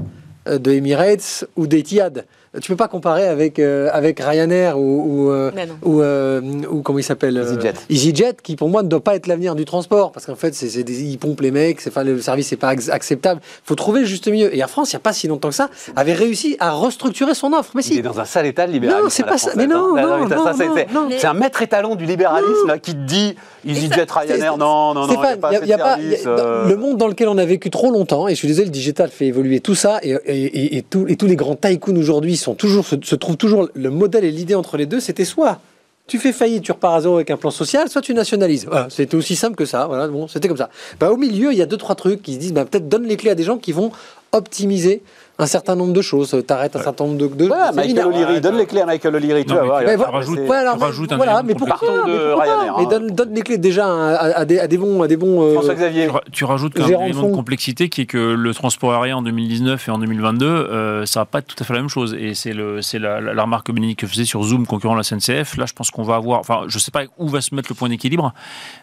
euh, de Emirates ou d'Etihad. Tu peux pas comparer avec euh, avec Ryanair ou ou, euh, ou, euh, ou comment il s'appelle EasyJet. EasyJet, qui pour moi ne doit pas être l'avenir du transport parce qu'en fait c'est c'est des- ils pompent les mecs, c'est enfin le service n'est pas ac- acceptable. Faut trouver le juste milieu. Et Air France, il y a pas si longtemps que ça, avait réussi à restructurer son offre. Mais Il est si. dans un sale état de libéralisme. Non, c'est pas ça. Mais non, hein. non, non, c'est- non, c'est- non. C'est un maître étalon du libéralisme là, qui te dit EasyJet, Ryanair, non, non, non, il n'y a pas il y a- assez il y a de pas- il y a- service, dans le monde dans lequel on a vécu trop longtemps, et je suis désolé, le digital fait évoluer tout ça, et, et, et- et tous- et tous les grands tycoons aujourd'hui toujours, se, se trouvent toujours, le modèle et l'idée entre les deux, c'était soit tu fais faillite, tu repars à zéro avec un plan social, soit tu nationalises. C'était aussi simple que ça. Voilà, bon, c'était comme ça. Bah, au milieu, il y a deux trois trucs qui se disent, bah, peut-être donne les clés à des gens qui vont optimiser un certain nombre de choses. T'arrêtes un certain nombre de. de Voilà, de Michael. O'Leary, donne les clés à Michael O'Leary, tu vas voir. Mais rajoutes un voilà, mais de pourquoi de Ryanair, Mais hein. donne, donne les clés déjà à, des, à des bons, à des bons. euh, François Xavier. Tu, ra- tu rajoutes de élément de complexité qui est que le transport aérien en 2019 et en 2022, euh, ça va pas être tout à fait la même chose. Et c'est la, la- la remarque que Bénédicte faisait sur Zoom concurrent à la SNCF. Là, je pense qu'on va avoir, enfin, je sais pas où va se mettre le point d'équilibre,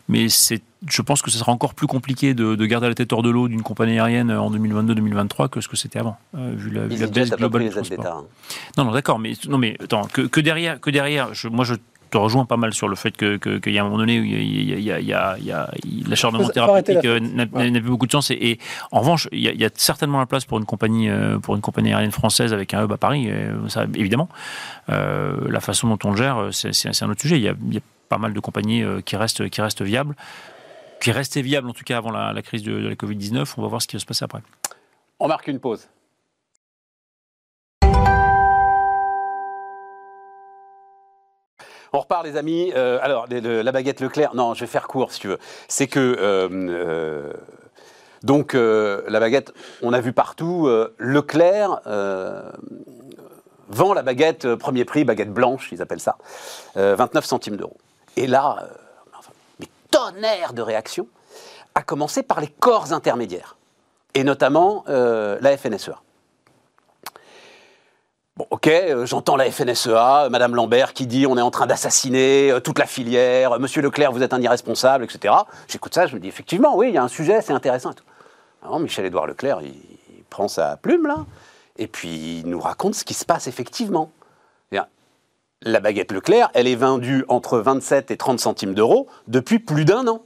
mais c'est, je pense que ce sera encore plus compliqué de, de garder la tête hors de l'eau d'une compagnie aérienne en 2022-2023 que ce que c'était avant, euh, vu la, vu la baisse globale du transport. hein. Non, non, d'accord, mais non, mais attends, que, que derrière, que derrière, je- moi je te rejoins pas mal sur le fait que que- qu'il y a un moment donné où il y a, il y a, il y a, il y a, il y a- l'acharnement thérapeutique la euh, n'a Ouais. n'a plus beaucoup de sens. Et, et en revanche, il y, a, il y a certainement la place pour une compagnie euh, pour une compagnie aérienne française avec un hub à Paris, euh, ça évidemment. Euh, la façon dont on le gère, c'est un autre sujet. Il y a, il y a pas mal de compagnies qui, restent, qui restent viables, qui restaient viables en tout cas avant la, crise de, de la Covid-19. On va voir ce qui va se passer après. On marque une pause. On repart, les amis. Euh, alors, la baguette Leclerc, non, je vais faire court si tu veux. C'est que. Euh, euh, donc, la baguette, on a vu partout. Leclerc vend la baguette premier prix, baguette blanche, ils appellent ça, 29 centimes d'euros. Et là, des tonnerres de réactions, à commencer par les corps intermédiaires, et notamment la FNSEA. Bon, ok, euh, j'entends la FNSEA, Madame Lambert qui dit on est en train d'assassiner euh, toute la filière, Monsieur Leclerc, vous êtes un irresponsable, etc. J'écoute ça, je me dis effectivement, oui, il y a un sujet, c'est intéressant. Alors, Michel-Édouard Leclerc, il, prend sa plume là, et puis il nous raconte ce qui se passe effectivement. La baguette Leclerc, elle est vendue entre 27 et 30 centimes d'euros depuis plus d'un an.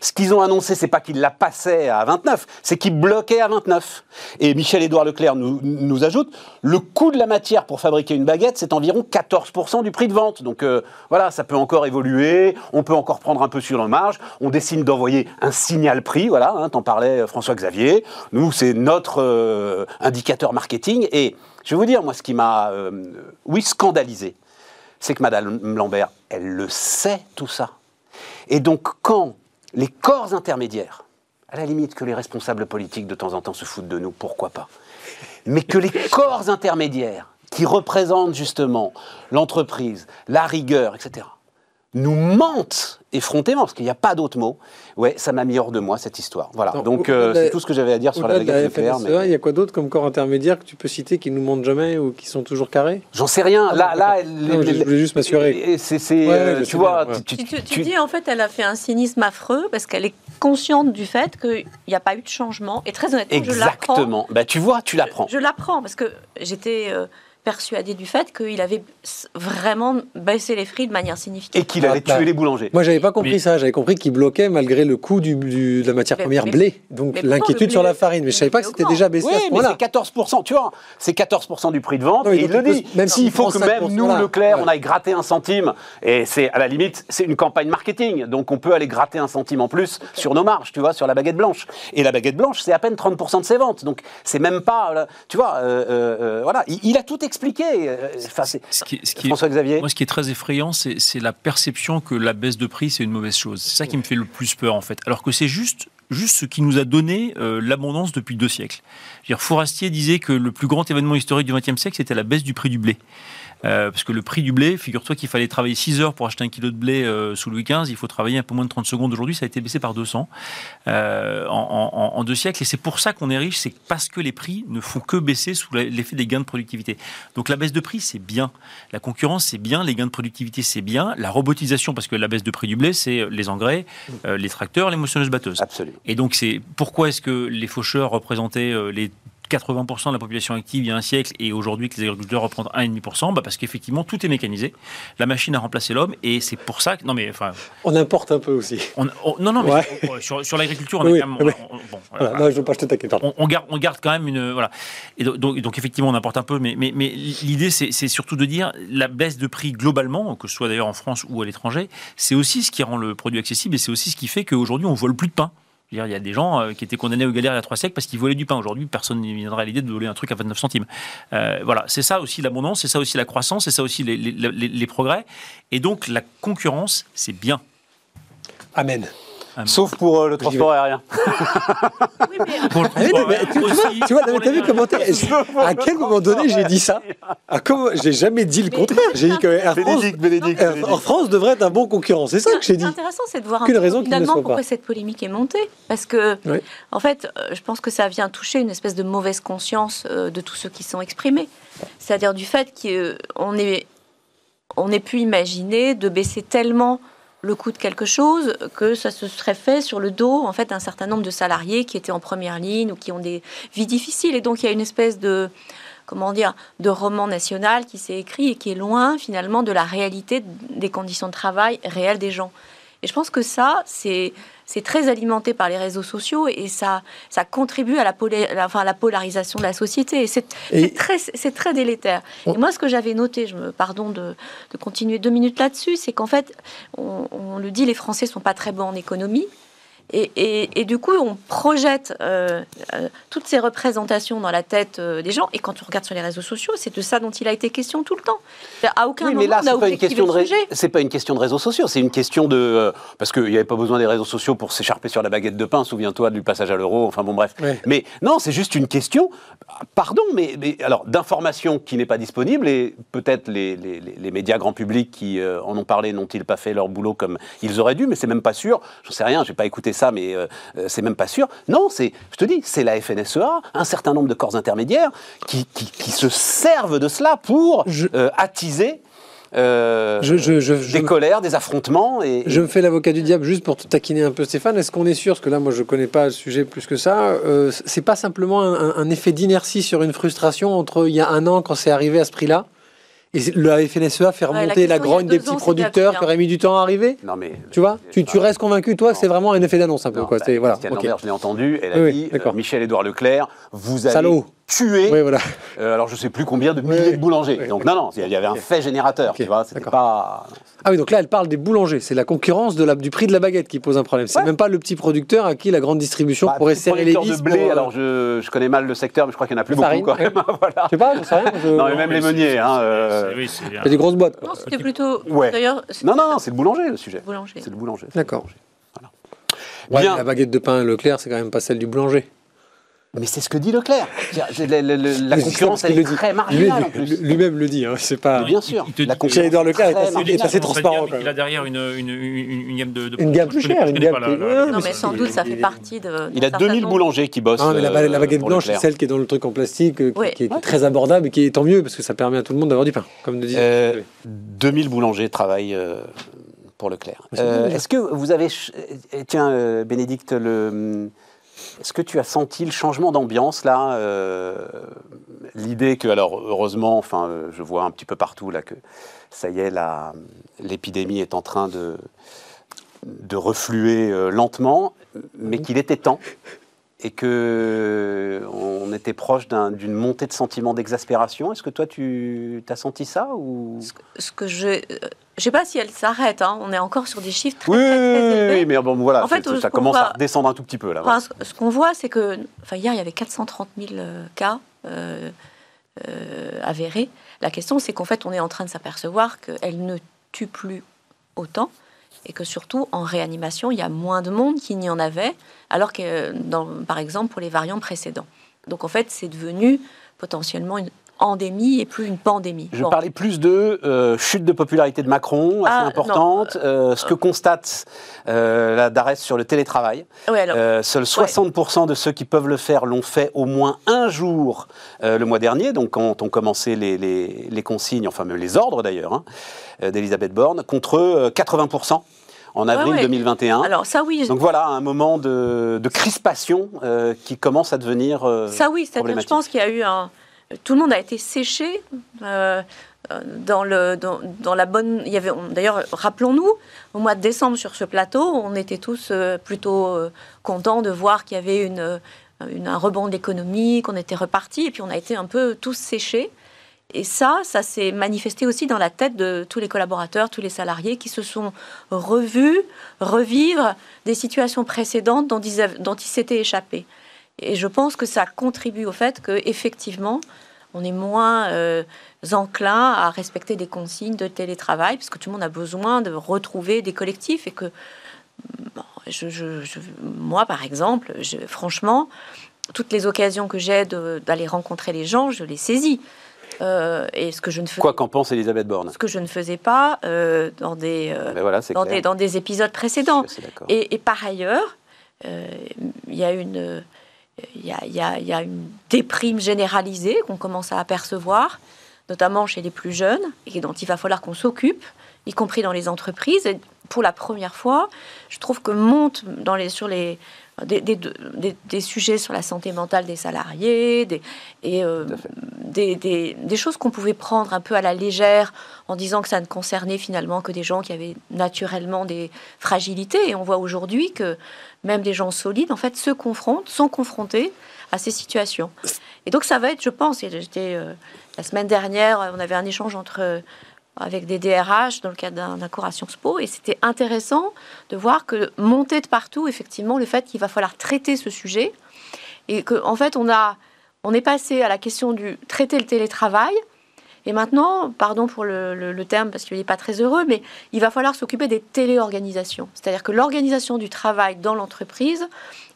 Ce qu'ils ont annoncé, c'est pas qu'ils la passaient à 29, c'est qu'ils bloquaient à 29. Et Michel-Édouard Leclerc nous, ajoute, le coût de la matière pour fabriquer une baguette, c'est environ 14% du prix de vente. Donc euh, voilà, ça peut encore évoluer, on peut encore prendre un peu sur la marge, on décide d'envoyer un signal prix, voilà, hein, t'en parlais euh, François-Xavier, nous c'est notre euh, indicateur marketing. Et je vais vous dire, moi, ce qui m'a, oui, scandalisé, c'est que Madame Lambert, elle le sait tout ça. Et donc quand les corps intermédiaires, à la limite que les responsables politiques de temps en temps se foutent de nous, pourquoi pas Mais que les corps intermédiaires, qui représentent justement l'entreprise, la rigueur, etc., nous mentent effrontément, parce qu'il n'y a pas d'autre mot. Ouais, ça m'a mis hors de moi cette histoire. Voilà. Donc euh, c'est tout ce que j'avais à dire sur la baguette nucléaire. Mais... Il y a quoi d'autre comme corps intermédiaire que tu peux citer qui nous montent jamais ou qui sont toujours carrés? J'en sais rien. là, là, je voulais juste m'assurer. C'est, euh, tu vois, tu, tu, dis en fait, elle a fait un cynisme affreux parce qu'elle est consciente du fait qu'il n'y a pas eu de changement. Et très honnêtement, je l'apprends. Exactement. Bah, tu vois, tu l'apprends. Je, l'apprends parce que j'étais. Euh, persuadé du fait qu'il avait vraiment baissé les prix de manière significative. Et qu'il allait ah, tuer bah, les boulangers. Moi, j'avais pas compris ça. J'avais compris qu'il bloquait malgré le coût du, de la matière première blé. Donc l'inquiétude sur la farine. Mais je savais pas que c'était déjà baissé oui, mais c'est 14%, tu vois. C'est 14% du prix de vente. et il le dit. Même s'il faut que même nous, Leclerc, on aille gratter un centime. Et c'est, à la limite, c'est une campagne marketing. Donc on peut aller gratter un centime en plus sur nos marges, tu vois, sur la baguette blanche. Et la baguette blanche, c'est à peine 30% de ses ventes. Donc c'est même pas, tu vois, euh, euh, euh, voilà. Il, a tout expliqué. Euh, ce qui, François-Xavier Moi, ce qui est très effrayant, c'est la perception que la baisse de prix, c'est une mauvaise chose. C'est ça qui me fait le plus peur, en fait. Alors que c'est juste juste ce qui nous a donné euh, l'abondance depuis deux siècles. Dire, Fourastier disait que le plus grand événement historique du XXe siècle, c'était la baisse du prix du blé. Euh, parce que le prix du blé, figure-toi qu'il fallait travailler 6 heures pour acheter un kilo de blé euh, sous Louis XV, il faut travailler un peu moins de 30 secondes aujourd'hui, ça a été baissé par 200 euh, en, deux siècles. Et c'est pour ça qu'on est riche, c'est parce que les prix ne font que baisser sous l'effet des gains de productivité. Donc la baisse de prix, c'est bien. La concurrence, c'est bien. Les gains de productivité, c'est bien. La robotisation, parce que la baisse de prix du blé, c'est les engrais, les tracteurs, les moissonneuses batteuses. Absolument. Et donc c'est pourquoi est-ce que les faucheurs représentaient les 80% de la population active il y a un siècle et aujourd'hui que les agriculteurs reprennent 1,5% bah Parce qu'effectivement, tout est mécanisé. La machine a remplacé l'homme et c'est pour ça que. Non, mais enfin. On importe un peu aussi. On, non, non, mais sur, l'agriculture, on a quand même. non, je veux pas acheter On, garde, on garde quand même une. Voilà. Et donc, donc effectivement, on importe un peu, mais, mais, mais l'idée, c'est surtout de dire la baisse de prix globalement, que ce soit d'ailleurs en France ou à l'étranger, c'est aussi ce qui rend le produit accessible et c'est aussi ce qui fait qu'aujourd'hui, on vole plus de pain. Il y a des gens euh, qui étaient condamnés aux galères il y a trois siècles parce qu'ils volaient du pain. Aujourd'hui, personne ne viendrait à l'idée de voler un truc à 29 centimes. Euh, voilà, c'est ça aussi l'abondance, c'est ça aussi la croissance, c'est ça aussi les progrès. Et donc la concurrence, c'est bien. Amen. Sauf pour euh, le transport aérien. oui, mais... tu, vois, tu vu comment À quel moment donné j'ai dit ça à comment... J'ai jamais dit le contraire. J'ai dit que Air France, Bénédicte, Air France devrait être un bon concurrent. C'est ça que j'ai dit. intéressant, c'est de voir un raison finalement pourquoi cette polémique est montée. Parce que, en fait, euh, je pense que ça vient toucher une espèce de mauvaise conscience euh, de tous ceux qui sont exprimés. C'est-à-dire du fait qu'on ait, on ait pu imaginer de baisser tellement le coût de quelque chose que ça se serait fait sur le dos en fait d'un certain nombre de salariés qui étaient en première ligne ou qui ont des vies difficiles. Et donc il y a une espèce de comment dire de roman national qui s'est écrit et qui est loin finalement de la réalité des conditions de travail réelles des gens Et je pense que ça, c'est c'est très alimenté par les réseaux sociaux et ça, ça contribue à la, enfin, à la polarisation de la société. C'est très, très délétère. Et moi, ce que j'avais noté, je me pardon de, de continuer deux minutes là-dessus, c'est qu'en fait, on, on, le dit, les Français sont pas très bons en économie. Et, du coup, on projette euh, euh, toutes ces représentations dans la tête euh, des gens. Et quand on regarde sur les réseaux sociaux, c'est de ça dont il a été question tout le temps. À aucun moment, mais là, c'est pas une question de c'est pas une question de réseaux sociaux, c'est une question de parce qu'il n'y avait pas besoin des réseaux sociaux pour s'écharper sur la baguette de pain. Souviens-toi du passage à l'euro. Enfin bon, bref. Mais non, c'est juste une question. Pardon, mais, alors d'information qui n'est pas disponible et peut-être les, les, médias grand public qui en ont parlé n'ont-ils pas fait leur boulot comme ils auraient dû, mais c'est même pas sûr. Je sais rien, j'ai pas écouté ça, mais euh, euh, c'est même pas sûr. Non, c'est, je te dis, c'est la FNSEA, un certain nombre de corps intermédiaires qui, qui, se servent de cela pour euh, attiser des colères, des affrontements. Et, Je me fais l'avocat du diable juste pour te taquiner un peu, Stéphane. Est-ce qu'on est sûr, parce que là, moi, je connais pas le sujet plus que ça, c'est pas simplement un, un effet d'inertie sur une frustration entre il y a un an, quand c'est arrivé à ce prix-là, et la FNSEA fait remonter la, grogne des petits producteurs qui auraient mis du temps à arriver Non mais tu vois, tu, tu, restes convaincu toi que c'est vraiment un effet d'annonce un peu quoi. Bah, voilà. je l'ai entendu, elle a dit euh, Michel-Édouard Leclerc, vous avez Salaud tué. Oui, voilà. Euh, alors je sais plus combien de milliers de boulangers. donc non, non, il y avait un fait générateur. Tu vois, c'était pas. Ah oui, donc là elle parle des boulangers. C'est la concurrence de la, du prix de la baguette qui pose un problème. C'est même pas le petit producteur à qui la grande distribution bah, pourrait serrer les vis. de blé. Euh, alors je, je, connais mal le secteur, mais je crois qu'il n'y en a plus beaucoup quand même. voilà. Je sais pas, je sais rien. Non, mais même les meuniers. Hein, euh... C'est des grosses boîtes. Non, c'était plutôt. D'ailleurs. Non, non, non, c'est le boulanger le sujet. C'est le boulanger. D'accord. La baguette de pain Leclerc, c'est quand même pas celle du boulanger. Mais c'est ce que dit Leclerc. La, concurrence, elle est très marginale. Lui-même le dit, hein, c'est pas. bien sûr. La concurrence Edouard Leclerc est assez, transparent. Il a derrière une, une, une, gamme de, Une gamme plus chère. Une gamme plus... Non, mais sans doute, ça fait partie de. Il a 2000 boulangers qui bossent. mais la, euh, baguette blanche, c'est celle qui est dans le truc en plastique, euh, qui est très abordable et qui est tant mieux parce que ça permet à tout le monde d'avoir du pain, comme de dire. 2000 boulangers travaillent pour Leclerc. Est-ce que vous avez. Tiens, Bénédicte, le est-ce que tu as senti le changement d'ambiance là euh, L'idée que, alors heureusement, enfin, euh, je vois un petit peu partout là que ça y est, l'épidémie est en train de, de refluer euh, lentement, mais qu'il était temps et que on était proche d'une montée de sentiments d'exaspération. Est-ce que toi, tu as senti ça ou? Ce que, je je sais pas si elle s'arrête. Hein. On est encore sur des chiffres très, oui, élevés. Oui, mais bon, voilà, en fait, ça commence à descendre un tout petit peu là. ce qu'on voit, c'est que, enfin, hier, il y avait 430 000 euh, cas euh, euh, avérés. La question, c'est qu'en fait, on est en train de s'apercevoir qu'elle ne tue plus autant et que surtout en réanimation, il y a moins de monde qu'il n'y en avait, alors que, dans, par exemple, pour les variants précédents. Donc en fait, c'est devenu potentiellement une endémie et plus une pandémie. Je parlais plus de euh, chute de popularité de Macron, assez ah, importante, euh, ce que constate euh, la DARES sur le télétravail. seuls 60% de ceux qui peuvent le faire l'ont fait au moins un jour le mois dernier, donc quand ont commencé les, les, consignes, enfin même les ordres d'ailleurs, hein, d'Elisabeth Borne, contre 80% en avril 2021. Alors ça oui. Donc voilà un moment de, de crispation qui commence à devenir ça oui. Je pense qu'il y a eu un tout le monde a été séché. Euh, dans, le, dans, la bonne. Il y avait, d'ailleurs, rappelons-nous, au mois de décembre sur ce plateau, on était tous euh, plutôt euh, contents de voir qu'il y avait une, un rebond de l'économie, qu'on était reparti, et puis on a été un peu tous séchés. Et ça, ça s'est manifesté aussi dans la tête de tous les collaborateurs, tous les salariés qui se sont revus, revivre des situations précédentes dont ils, dont ils s'étaient échappés. Et je pense que ça contribue au fait qu'effectivement, on est moins euh, enclin à respecter des consignes de télétravail, parce que tout le monde a besoin de retrouver des collectifs et que, je, moi, par exemple, franchement, toutes les occasions que j'ai d'aller rencontrer les gens, je les saisis. Euh, et ce que je ne faisais, Quoi qu'en pense Elisabeth Borne Ce que je ne faisais pas euh, dans, des, ben dans, des, dans, des, épisodes précédents. Et, et, par ailleurs, il y a une il y, a, une déprime généralisée qu'on commence à apercevoir, notamment chez les plus jeunes, et dont il va falloir qu'on s'occupe, y compris dans les entreprises. Et pour la première fois, je trouve que monte sur les, des, des, des, des, sujets sur la santé mentale des salariés, des, et euh, des, des, choses qu'on pouvait prendre un peu à la légère en disant que ça ne concernait finalement que des gens qui avaient naturellement des fragilités. Et on voit aujourd'hui que même des gens solides, en fait, se confrontent, sont confrontés à ces situations. Et donc ça va être, je pense, j'étais euh, la semaine dernière, on avait un échange entre avec des DRH dans le cadre d'un cours à Sciences Po. Et c'était intéressant de voir que monter de partout, effectivement, le fait qu'il va falloir traiter ce sujet. Et qu'en en fait, on, a, on est passé à la question du traiter le télétravail. Et maintenant, pardon pour le, terme parce qu'il n'est pas très heureux, mais il va falloir s'occuper des téléorganisations. C'est-à-dire que l'organisation du travail dans l'entreprise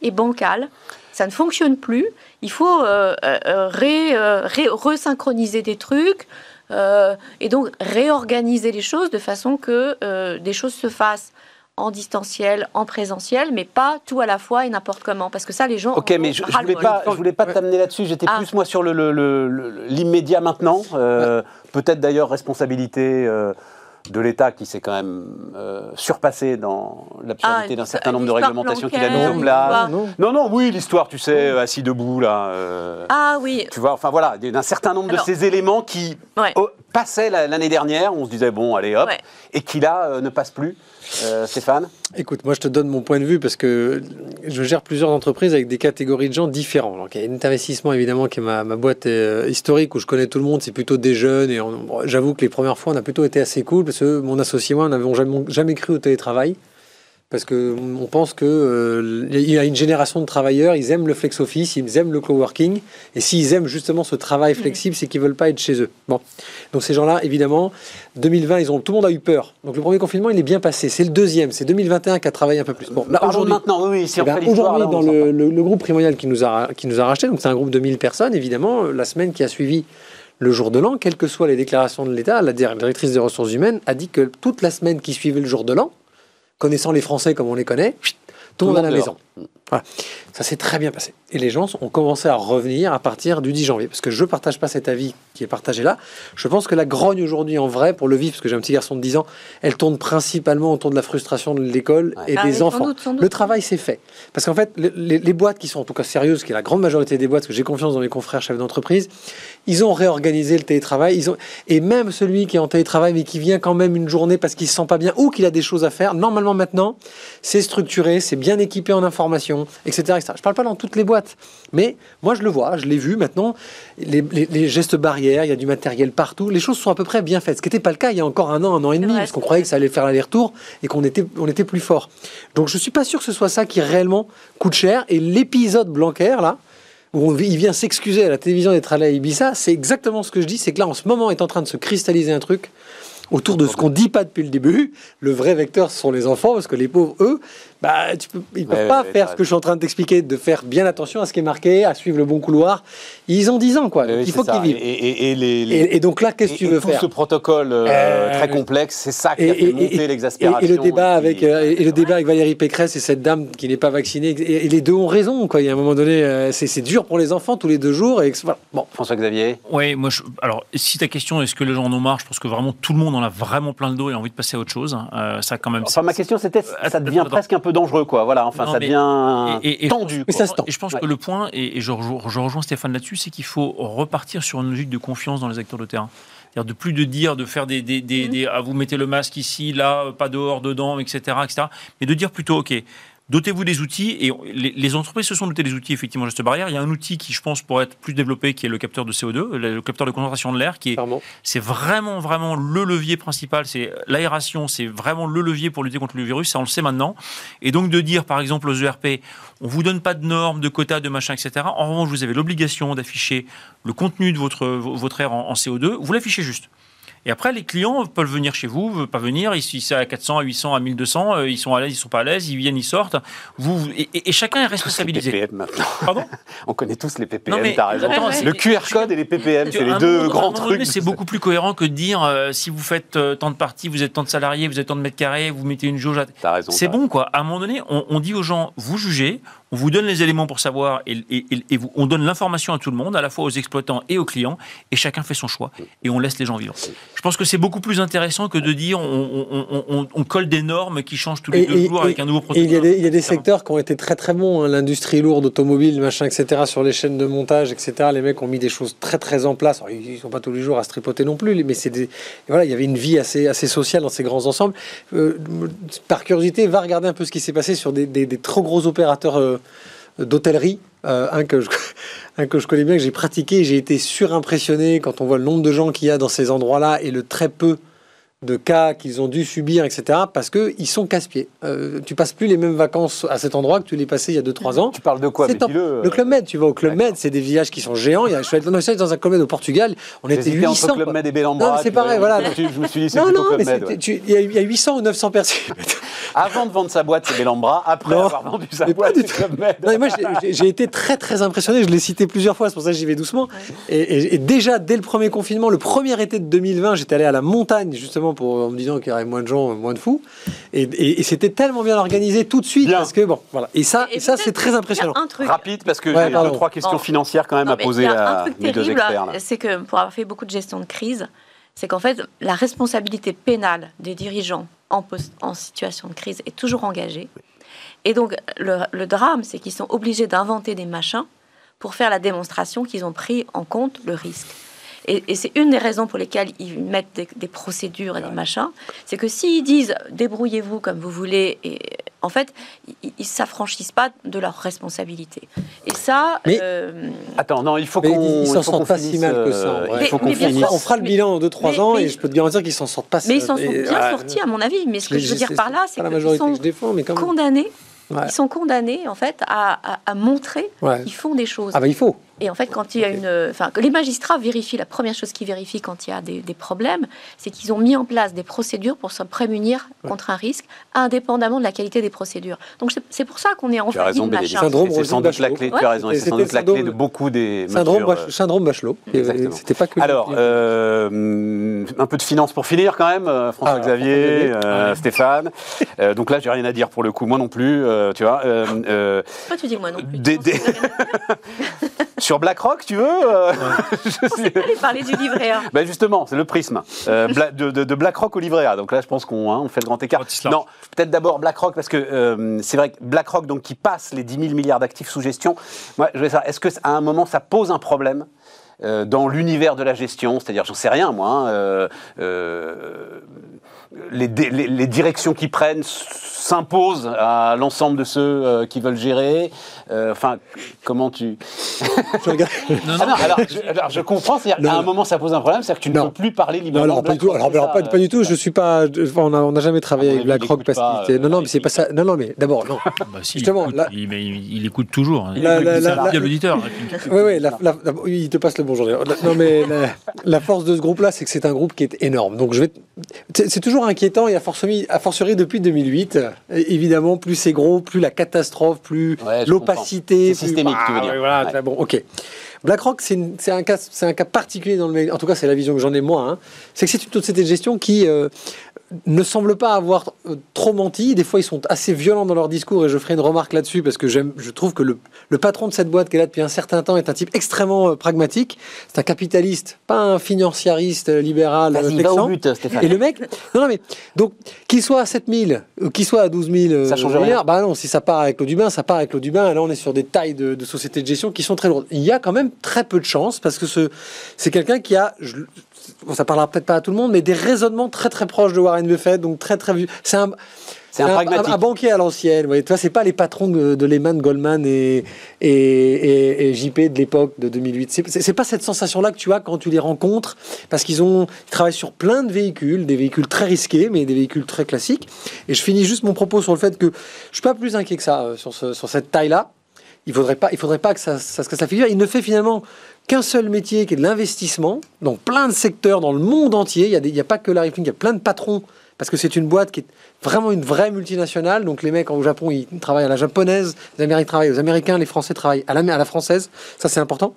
est bancale. Ça ne fonctionne plus. Il faut euh, euh, ré, euh, resynchroniser des trucs, euh, et donc réorganiser les choses de façon que euh, des choses se fassent en distanciel, en présentiel, mais pas tout à la fois et n'importe comment. Parce que ça, les gens. Ok, mais je, ne voulais pas, je voulais pas t'amener là-dessus. J'étais ah. plus moi sur l'immédiat maintenant. Euh, peut-être d'ailleurs responsabilité de l'État qui s'est quand même euh, surpassé dans l'absurdité ah, d'un certain nombre de réglementations qu'il a mises en place. Non. non, oui, l'histoire, tu sais, assis debout là. Euh, ah oui. Tu vois, enfin voilà, d'un certain nombre de ces éléments qui passaient l'année dernière, on se disait bon, allez hop, et qui là euh, ne passent plus. Stéphane Écoute, moi je te donne mon point de vue parce que je gère plusieurs entreprises avec des catégories de gens différents. Donc il y a Investissement évidemment qui est ma, boîte historique où je connais tout le monde, c'est plutôt des jeunes et j'avoue que les premières fois on a plutôt été assez cool parce que mon associé et moi n'avons jamais cru au télétravail parce qu'on pense qu'il euh, y a une génération de travailleurs, ils aiment le flex office, ils aiment le coworking, et s'ils aiment justement ce travail flexible, c'est qu'ils veulent pas être chez eux. Bon, donc ces gens-là, évidemment, 2020, ils ont tout le monde a eu peur. Donc le premier confinement, il est bien passé. C'est le deuxième, c'est 2021 qui a travaillé un peu plus. Bon, là aujourd'hui, maintenant, oui, eh ben, aujourd'hui, dans le, le, groupe Primonial qui nous a qui nous a racheté, donc c'est un groupe de 1000 personnes, évidemment, la semaine qui a suivi le jour de l'an, quelles que soient les déclarations de l'État, la directrice des ressources humaines a dit que toute la semaine qui suivait le jour de l'an, connaissant les Français comme on les connaît, tout le monde à la maison. Ça s'est très bien passé. Et les gens ont commencé à revenir à partir du 10 janvier. Parce que je ne partage pas cet avis qui est partagé là. Je pense que la grogne aujourd'hui, en vrai, pour le vivre, parce que j'ai un petit garçon de 10 ans, elle tourne principalement autour de la frustration de l'école et ah, des enfants. Le travail, c'est fait. Parce qu'en fait, les, les, boîtes qui sont en tout cas sérieuses, qui est la grande majorité des boîtes, parce que j'ai confiance dans mes confrères chefs d'entreprise, ils ont réorganisé le télétravail. Ils ont... Et même celui qui est en télétravail, mais qui vient quand même une journée parce qu'il ne se sent pas bien ou qu'il a des choses à faire, normalement maintenant, c'est structuré, c'est bien équipé en information, etc. etc. Je ne parle pas dans toutes les boîtes, mais moi je le vois, je l'ai vu maintenant, les, gestes barrières, il y a du matériel partout, les choses sont à peu près bien faites. Ce qui n'était pas le cas il y a encore un an, un an et demi, parce qu'on croyait que ça allait faire l'aller-retour et qu'on était, on était plus fort. Donc je suis pas sûr que ce soit ça qui réellement coûte cher. Et l'épisode Blanquer, là, où il vient s'excuser à la télévision d'être allé à Ibiza, c'est exactement ce que je dis, c'est que là en ce moment est en train de se cristalliser un truc autour de ce qu'on dit pas depuis le début. Le vrai vecteur, ce sont les enfants, parce que les pauvres, eux, bah, tu peux, ils ne peuvent pas faire ce que je suis en train de t'expliquer, de faire bien attention à ce qui est marqué, à suivre le bon couloir. Ils ont 10 ans, quoi. il faut qu'ils vivent. Et, et, donc là, qu'est-ce que tu veux tout faire ce protocole euh, euh, très complexe, c'est ça qui a fait monter l'exaspération. Et, le débat avec, euh, et le débat avec Valérie Pécresse et cette dame qui n'est pas vaccinée, et, les deux ont raison, quoi. Il y a un moment donné, c'est dur pour les enfants tous les deux jours. Et, Bon. François-Xavier Oui, moi, alors, si ta question, est-ce que les gens en ont marre Je pense que vraiment tout le monde en a vraiment plein le dos et a envie de passer à autre chose. ça, quand même. Enfin, ma question, c'était, ça devient presque un peu dangereux, quoi. Voilà. Enfin, ça devient tendu. Et, ça se Et je pense que le point, et, je, rejoins Stéphane là-dessus, c'est qu'il faut repartir sur une logique de confiance dans les acteurs de terrain. C'est-à-dire de plus de dire, de faire des, des, des, mmh. ah, vous mettez le masque ici, là, pas dehors, dedans, etc., etc. Mais de dire plutôt, ok, Dotez-vous des outils et les, entreprises se sont dotées des outils effectivement geste barrière. Il y a un outil qui, je pense, pourrait être plus développé, qui est le capteur de CO2, le capteur de concentration de l'air, qui est c'est vraiment vraiment le levier principal. C'est l'aération, c'est vraiment le levier pour lutter contre le virus. Ça on le sait maintenant. Et donc de dire par exemple aux ERP, on vous donne pas de normes, de quotas, de machin, etc. En revanche, vous avez l'obligation d'afficher le contenu de votre votre air en CO2. Vous l'affichez juste. Et après, les clients peuvent venir chez vous, peuvent pas venir. Ici, c'est à 400, à 800, à 1200. Euh, ils sont à l'aise, ils sont pas à l'aise. Ils viennent, ils sortent. Vous, et, chacun est responsabilisé. Les PPM maintenant. Pardon? On connaît tous les PPM. T'as raison. le QR code et les PPM, c'est les deux grands trucs. C'est beaucoup plus cohérent que de dire euh, si vous faites euh, tant de parties, vous êtes tant de salariés, vous êtes tant de mètres carrés, vous mettez une jauge. raison. C'est bon, quoi. À un moment donné, on, dit aux gens vous jugez. On vous donne les éléments pour savoir et, et- et- et vous- on donne l'information à tout le monde, à la fois aux exploitants et aux clients, et chacun fait son choix et on laisse les gens vivre. Je pense que c'est beaucoup plus intéressant que de dire on, on- on- on- on colle des normes qui changent tous les deux jours avec un nouveau protocole. il y a des, il y a des secteurs qui ont été très très bons, hein, l'industrie lourde, automobile, machin, etc. Sur les chaînes de montage, etc. Les mecs ont mis des choses très très en place. Alors, ils sont pas tous les jours à se tripoter non plus, mais c'est des, voilà, il y avait une vie assez assez sociale dans ces grands ensembles. Euh, par curiosité, va regarder un peu ce qui s'est passé sur des, des- des trop gros opérateurs euh, d'hôtellerie. Euh, un que je un que je connais bien, que j'ai pratiqué, j'ai été surimpressionné quand on voit le nombre de gens qu'il y a dans ces endroits-là et le très peu de cas qu'ils ont dû subir, etc. Parce que ils sont casse-pieds. Euh, tu passes plus les mêmes vacances à cet endroit que tu les passais il y a 2-3 ans. Tu parles de quoi euh, Le Club Med, tu vas au Club. Med, c'est des villages qui sont géants. Il y a, je suis allé dans- un Club Med au Portugal, on était J'hésitais 800. entre Club. Med et mais c'est pareil, voilà. Je me suis dit, c'est Non, plutôt non, Club mais Med. ouais. tu- il y, a- il y a 800 ou 900 personnes. Avant de vendre sa boîte, c'est Bellambra. Après Non, avoir vendu sa boîte, du c'est. Club Med. Non, mais moi, j'ai- j'ai- j'ai été très très impressionné. Je l'ai cité plusieurs fois, c'est pour ça que j'y vais doucement. Et, et- et déjà dès le premier confinement, le premier été de 2020, j'étais allé à la montagne justement pour en me disant qu'il y aurait moins de gens, moins de fous. Et, et- et c'était tellement bien organisé tout de suite Bien. parce que bon, voilà. Et ça, et, ça, peut-être c'est très impressionnant. Un truc. Rapide, parce que Ouais, j'ai deux, trois questions financières quand même Non, à poser il y a à mes deux experts. là. c'est que pour avoir fait beaucoup de gestion de crise, c'est qu'en fait, la responsabilité pénale des dirigeants en, post- en situation de crise est toujours engagée. Et donc, le, le drame, c'est qu'ils sont obligés d'inventer des machins pour faire la démonstration qu'ils ont pris en compte le risque. Et, et c'est une des raisons pour lesquelles ils mettent des, des procédures et des machins. C'est que s'ils disent débrouillez-vous comme vous voulez, et en fait, ils ne s'affranchissent pas de leurs responsabilités. Et ça, Mais- euh, Attends, non, il faut qu'on. ils il s'en sortent pas si mal que ça, euh. Il faut Mais- bien sûr. On fera le bilan en 2-3 mais- ans mais- et je peux te garantir qu'ils s'en sortent pas. Mais ils s'en sont bien ouais. sortis, à mon avis. Mais ce que je veux dire par là, c'est qu'ils majorité sont que je défends, mais quand même. condamnés. Ouais. Ils sont condamnés, en fait, à, à- à montrer Ouais. qu'ils font des choses. Ah bah il faut. Et en fait, quand il y a une, enfin, que les magistrats vérifient, la première chose qu'ils vérifient quand il y a des, des problèmes, c'est qu'ils ont mis en place des procédures pour se prémunir contre un risque, indépendamment de la qualité des procédures. Donc c'est- pour ça qu'on est en Tu as raison. Syndrome C'est sans doute la Bachelot. clé, tu Ouais. as raison, c'est sans doute la clé de beaucoup des. Syndrome, mesures, Bach- syndrome Bachelot. Exactement. C'était pas que. Alors, euh, un peu de finance pour finir quand même, euh, Ah, François-Xavier, François-Xavier. euh, Stéphane. Euh, donc là, j'ai rien à dire pour le coup, moi non plus, euh, tu vois. euh, euh, Pourquoi tu dis moi non plus? Des- des- sur BlackRock, tu veux euh, je sais- Allez parler du livret A. Ben justement, c'est le prisme Euh, de, de- de BlackRock au livret A. Donc là, je pense qu'on hein, on fait le grand écart. Non, peut-être d'abord BlackRock parce que euh, c'est vrai que BlackRock, donc qui passe les 10 000 milliards d'actifs sous gestion. Moi, je vais savoir, est-ce que à un moment ça pose un problème euh, dans l'univers de la gestion, c'est-à-dire, j'en sais rien, moi, hein, euh, euh, les, dé- les- les directions qui prennent s'imposent à l'ensemble de ceux euh, qui veulent gérer. Euh, Enfin, comment tu Je regarde- Non, ah non, non, alors, je, alors, je comprends, c'est-à-dire Non, qu'à un non. moment ça pose un problème, c'est-à-dire que tu ne Non. peux plus parler Non, librement. alors, de pas du tout. BlackRock, Alors, alors, pas, pas du tout. Je suis pas. on n'a jamais travaillé À avec BlackRock parce qu'il était. euh, Non, non, mais c'est pas ça. Non, non, mais d'abord, non. bah, si, Justement, il, écoute, là- il, mais il- il écoute toujours. hein. La- la- C'est la- un la- fidèle auditeur. Oui, oui, la, la- la- il te passe le bonjour. La- Non, mais la, la force de ce groupe-là, c'est que c'est un groupe qui est énorme. Donc, je vais. C'est toujours inquiétant et a fortiori, depuis 2008. euh, Évidemment, plus c'est gros, plus la catastrophe, plus l'opacité. systémique, tu veux Ah, dire. Bon, ok. BlackRock, c'est une- c'est un, cas- c'est un cas particulier dans le. En tout cas, c'est la vision que j'en ai moi. hein. C'est que c'est une société de gestion qui euh, ne semble pas avoir euh, trop menti. Des fois, ils sont assez violents dans leur discours et je ferai une remarque là-dessus parce que j'aime, je trouve que le, le patron de cette boîte qui est là depuis un certain temps est un type extrêmement euh, pragmatique. C'est un capitaliste, pas un financiariste euh, libéral. Vas-y, va au but, Stéphane. Et le mec, non, non, mais donc qu'il soit à 7000 ou qu'il soit à 12 000 euh, Ça change rien. bah non, si ça part avec l'eau du bain, ça part avec l'eau du bain. Et là, on est sur des tailles de, de sociétés de gestion qui sont très lourdes. Il y a quand même très peu de chance parce que ce, c'est quelqu'un qui a, je- bon, ça parlera peut-être pas à tout le monde, mais des raisonnements très très proches de Warren Buffett, donc très très vieux. C'est un, C'est un un banquier à l'ancienne. Tu vois, c'est pas les patrons de, de Lehman, Goldman et, et, et- et JP de l'époque de 2008. C'est- pas cette sensation-là que tu as quand tu les rencontres, parce qu'ils ont ils travaillent sur plein de véhicules, des véhicules très risqués, mais des véhicules très classiques. Et je finis juste mon propos sur le fait que je suis pas plus inquiet que ça euh, sur, ce- sur cette taille-là. Il faudrait pas, il faudrait pas que ça, ça se casse la figure. Il ne fait finalement qu'un seul métier, qui est de l'investissement, dans plein de secteurs, dans le monde entier. Il y a, pas que Larry Flynn, il y a plein de patrons, parce que c'est une boîte qui est vraiment une vraie multinationale. Donc les mecs au Japon, ils travaillent à la japonaise, les Américains travaillent aux Américains, les Français travaillent à la, à la française. Ça, c'est important.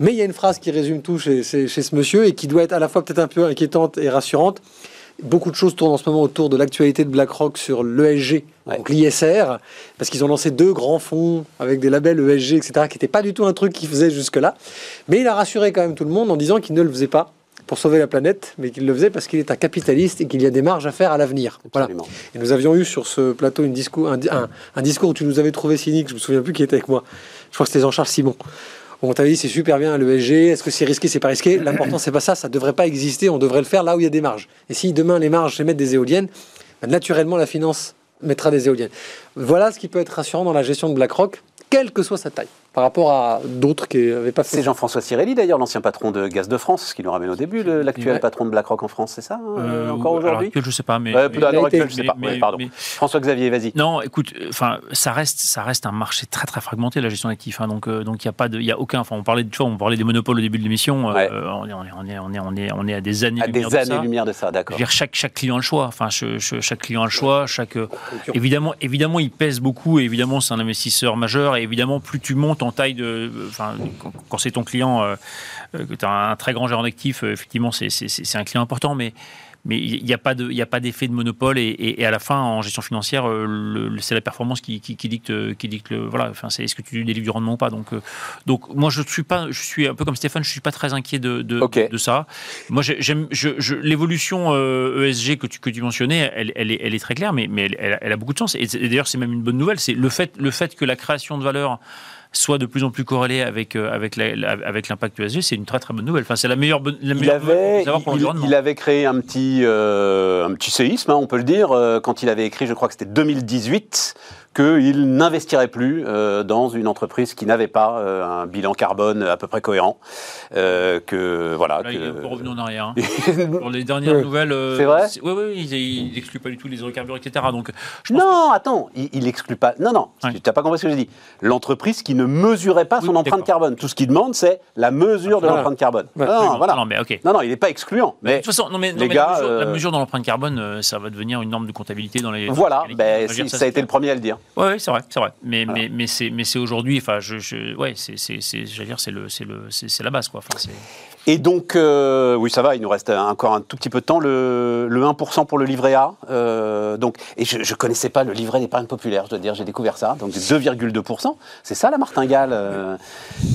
Mais il y a une phrase qui résume tout chez ce monsieur et qui doit être à la fois peut-être un peu inquiétante et rassurante. Beaucoup de choses tournent en ce moment autour de l'actualité de BlackRock sur l'ESG, Ouais. donc l'ISR, parce qu'ils ont lancé deux grands fonds avec des labels ESG, etc., qui n'étaient pas du tout un truc qu'ils faisaient jusque-là. Mais il a rassuré quand même tout le monde en disant qu'il ne le faisait pas pour sauver la planète, mais qu'il le faisait parce qu'il est un capitaliste et qu'il y a des marges à faire à l'avenir. Voilà. Et nous avions eu sur ce plateau une discours, un, un- un discours où tu nous avais trouvé cynique, je me souviens plus qui était avec moi. Je crois que c'était Jean-Charles Simon. On t'avait dit c'est super bien l'ESG, est-ce que c'est risqué, c'est pas risqué? L'important c'est pas ça, ça devrait pas exister, on devrait le faire là où il y a des marges. Et si demain les marges mettre des éoliennes, bah, naturellement la finance mettra des éoliennes. Voilà ce qui peut être rassurant dans la gestion de BlackRock, quelle que soit sa taille, par rapport à d'autres qui n'avaient pas fait C'est Jean-François Cirelli d'ailleurs, l'ancien patron de Gaz de France, qui nous ramène au début, l'actuel Ouais. patron de BlackRock en France, c'est ça hein, Euh, Encore aujourd'hui je sais pas, mais. Ouais, mais- je sais pas. mais- Ouais, pardon. mais- François-Xavier, vas-y. Non, écoute, euh, enfin, ça reste, ça reste un marché très très fragmenté la gestion d'actifs. hein, donc, euh, donc il y a pas de, il y a aucun. Enfin, on parlait, de- tu vois, on parlait des monopoles au début de l'émission. euh, Ouais. on, est, on est, on est, on est, on est, on est à des années. À des de ça. années-lumière de ça, Je d'accord. veux dire, chaque, chaque client a le choix. Enfin, chaque client a le choix. Chaque, euh, évidemment, évidemment, il pèse beaucoup. Et évidemment, c'est un investisseur majeur. Et évidemment, plus tu montes taille de, enfin, quand, c'est ton client, euh, euh, que tu as un très grand gérant d'actifs, euh, effectivement, c'est un client important. Mais mais il n'y a pas de, il y a pas d'effet de monopole. Et, et- et à la fin, en gestion financière, euh, c'est la performance qui, qui, qui dicte, qui dicte le, voilà. Enfin, c'est est-ce que tu délivres du rendement ou pas. Donc, euh, donc, moi, je suis pas, je suis un peu comme Stéphane, je suis pas très inquiet de, de, ça. Moi, j'ai- j'aime, je, je- l'évolution euh, ESG que tu, que tu mentionnais, elle, elle, est, elle est très claire, mais, mais elle, elle a- beaucoup de sens. Et d'ailleurs, c'est même une bonne nouvelle. C'est le fait, le fait que la création de valeur soit de plus en plus corrélée avec, euh, avec, la- avec l'impact ESG, c'est une très très bonne nouvelle. Enfin, c'est la meilleure, bonne- la Il meilleure nouvelle qu'on avait, pour il, il avait créé un petit, euh, un petit séisme, hein, on peut le dire, euh, quand il avait écrit, je crois que c'était 2018, qu'il n'investirait plus euh, dans une entreprise qui n'avait pas euh, un bilan carbone à peu près cohérent. Euh, que voilà. Là, il est revenu en arrière. hein. Pour les dernières nouvelles. C'est vrai Oui, oui, il n'exclut pas du tout les hydrocarbures, etc. Donc, je pense Non, attends, il, il exclut pas. Non, non, Ouais. tu n'as pas compris ce que j'ai dit. L'entreprise qui ne mesurait pas Oui, son empreinte carbone. Tout ce qu'il demande, c'est la mesure de l'empreinte carbone. Ouais. non, voilà. Non, mais ok. Non, non, il n'est pas excluant. De Mais toute façon, non, mais, les mais gars, la, mesure, la euh, mesure dans l'empreinte carbone, euh, ça va devenir une norme de comptabilité dans les. voilà, dans les- ben, si- ça, c'est a été le premier à le dire. Ouais, ouais, c'est vrai, c'est vrai. Mais, Voilà. mais, mais c'est, mais aujourd'hui, enfin, je, je, ouais, c'est, c'est, c'est, j'allais dire, c'est le, la base, quoi. Enfin. Et donc, euh, oui, ça va, il nous reste encore un tout petit peu de temps. Le, le 1% pour le livret A. euh, donc, et je ne connaissais pas le livret d'épargne populaire, je dois dire, j'ai découvert ça. Donc 2,2%. C'est ça la martingale. euh,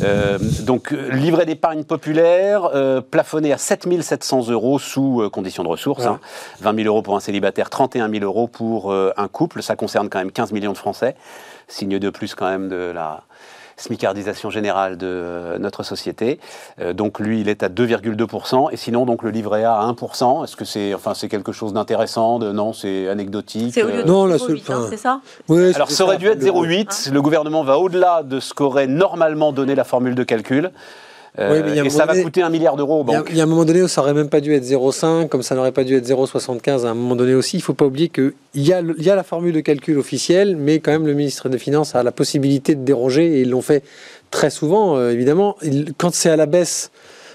euh, donc, livret d'épargne populaire euh, plafonné à 7 700 euros sous euh, conditions de ressources. Hein. 20 000 euros pour un célibataire, 31 000 euros pour euh, un couple. Ça concerne quand même 15 millions de Français. Signe de plus quand même de la smicardisation générale de euh, notre société. Euh, donc lui, il est à 2,2%. Et sinon, donc le livret A à 1%. Est-ce que c'est enfin, c'est quelque chose d'intéressant de, Non, c'est anecdotique. C'est au lieu euh, de Non, la 0,8, seule- hein, c'est ça alors, ça aurait dû être Le- 0,8. Le gouvernement va au-delà de ce qu'aurait normalement donné la formule de calcul. Euh, Oui, mais il y a un et ça va coûter un milliard d'euros Il y, a, banques. il y a un moment donné où ça aurait même pas dû être 0,5, comme ça n'aurait pas dû être 0,75 à un moment donné aussi. Il faut pas oublier qu'il y, a y a la formule de calcul officielle, mais quand même le ministre des Finances a la possibilité de déroger et ils l'ont fait très souvent, euh, évidemment. Quand c'est à la baisse,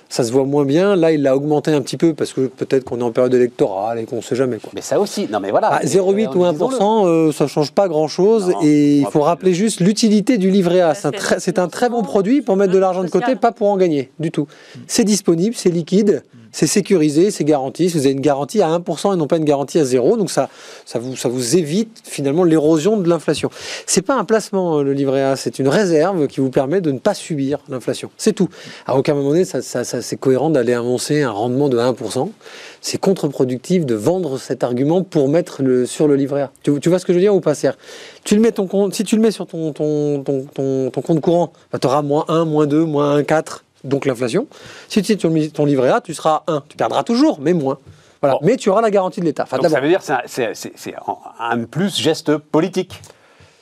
ça se voit moins bien. Là, il l'a augmenté un petit peu parce que peut-être qu'on est en période électorale et qu'on ne sait jamais. Quoi. Mais ça aussi. Non, mais voilà. Ah, Mais, 0,8 euh, ou disons-le. 1%, euh, ça change pas grand-chose. Et il faut rappeler juste l'utilité du livret A. C'est un, très- c'est un très bon produit pour mettre de l'argent de côté, pas pour en gagner du tout. C'est disponible, c'est liquide, c'est sécurisé, c'est garanti. Vous avez une garantie à 1% et non pas une garantie à 0. Donc ça, ça, vous, évite finalement l'érosion de l'inflation. C'est pas un placement, euh, le livret A, c'est une réserve qui vous permet de ne pas subir l'inflation. C'est tout. À aucun moment donné, ça, c'est cohérent d'aller annoncer un rendement de 1%. C'est contre-productif de vendre cet argument pour mettre sur le livret A. Tu, vois ce que je veux dire ou pas, Serre? Tu le mets ton compte, Si tu le mets sur ton, ton, compte courant, tu auras moins 1, moins 2, moins 1, 4, donc l'inflation. Si tu es sur ton livret A, tu seras à 1. Tu perdras toujours, mais moins. Voilà. Bon. Mais tu auras la garantie de l'État. Enfin, Donc d'abord, ça veut dire que c'est un- plus geste politique.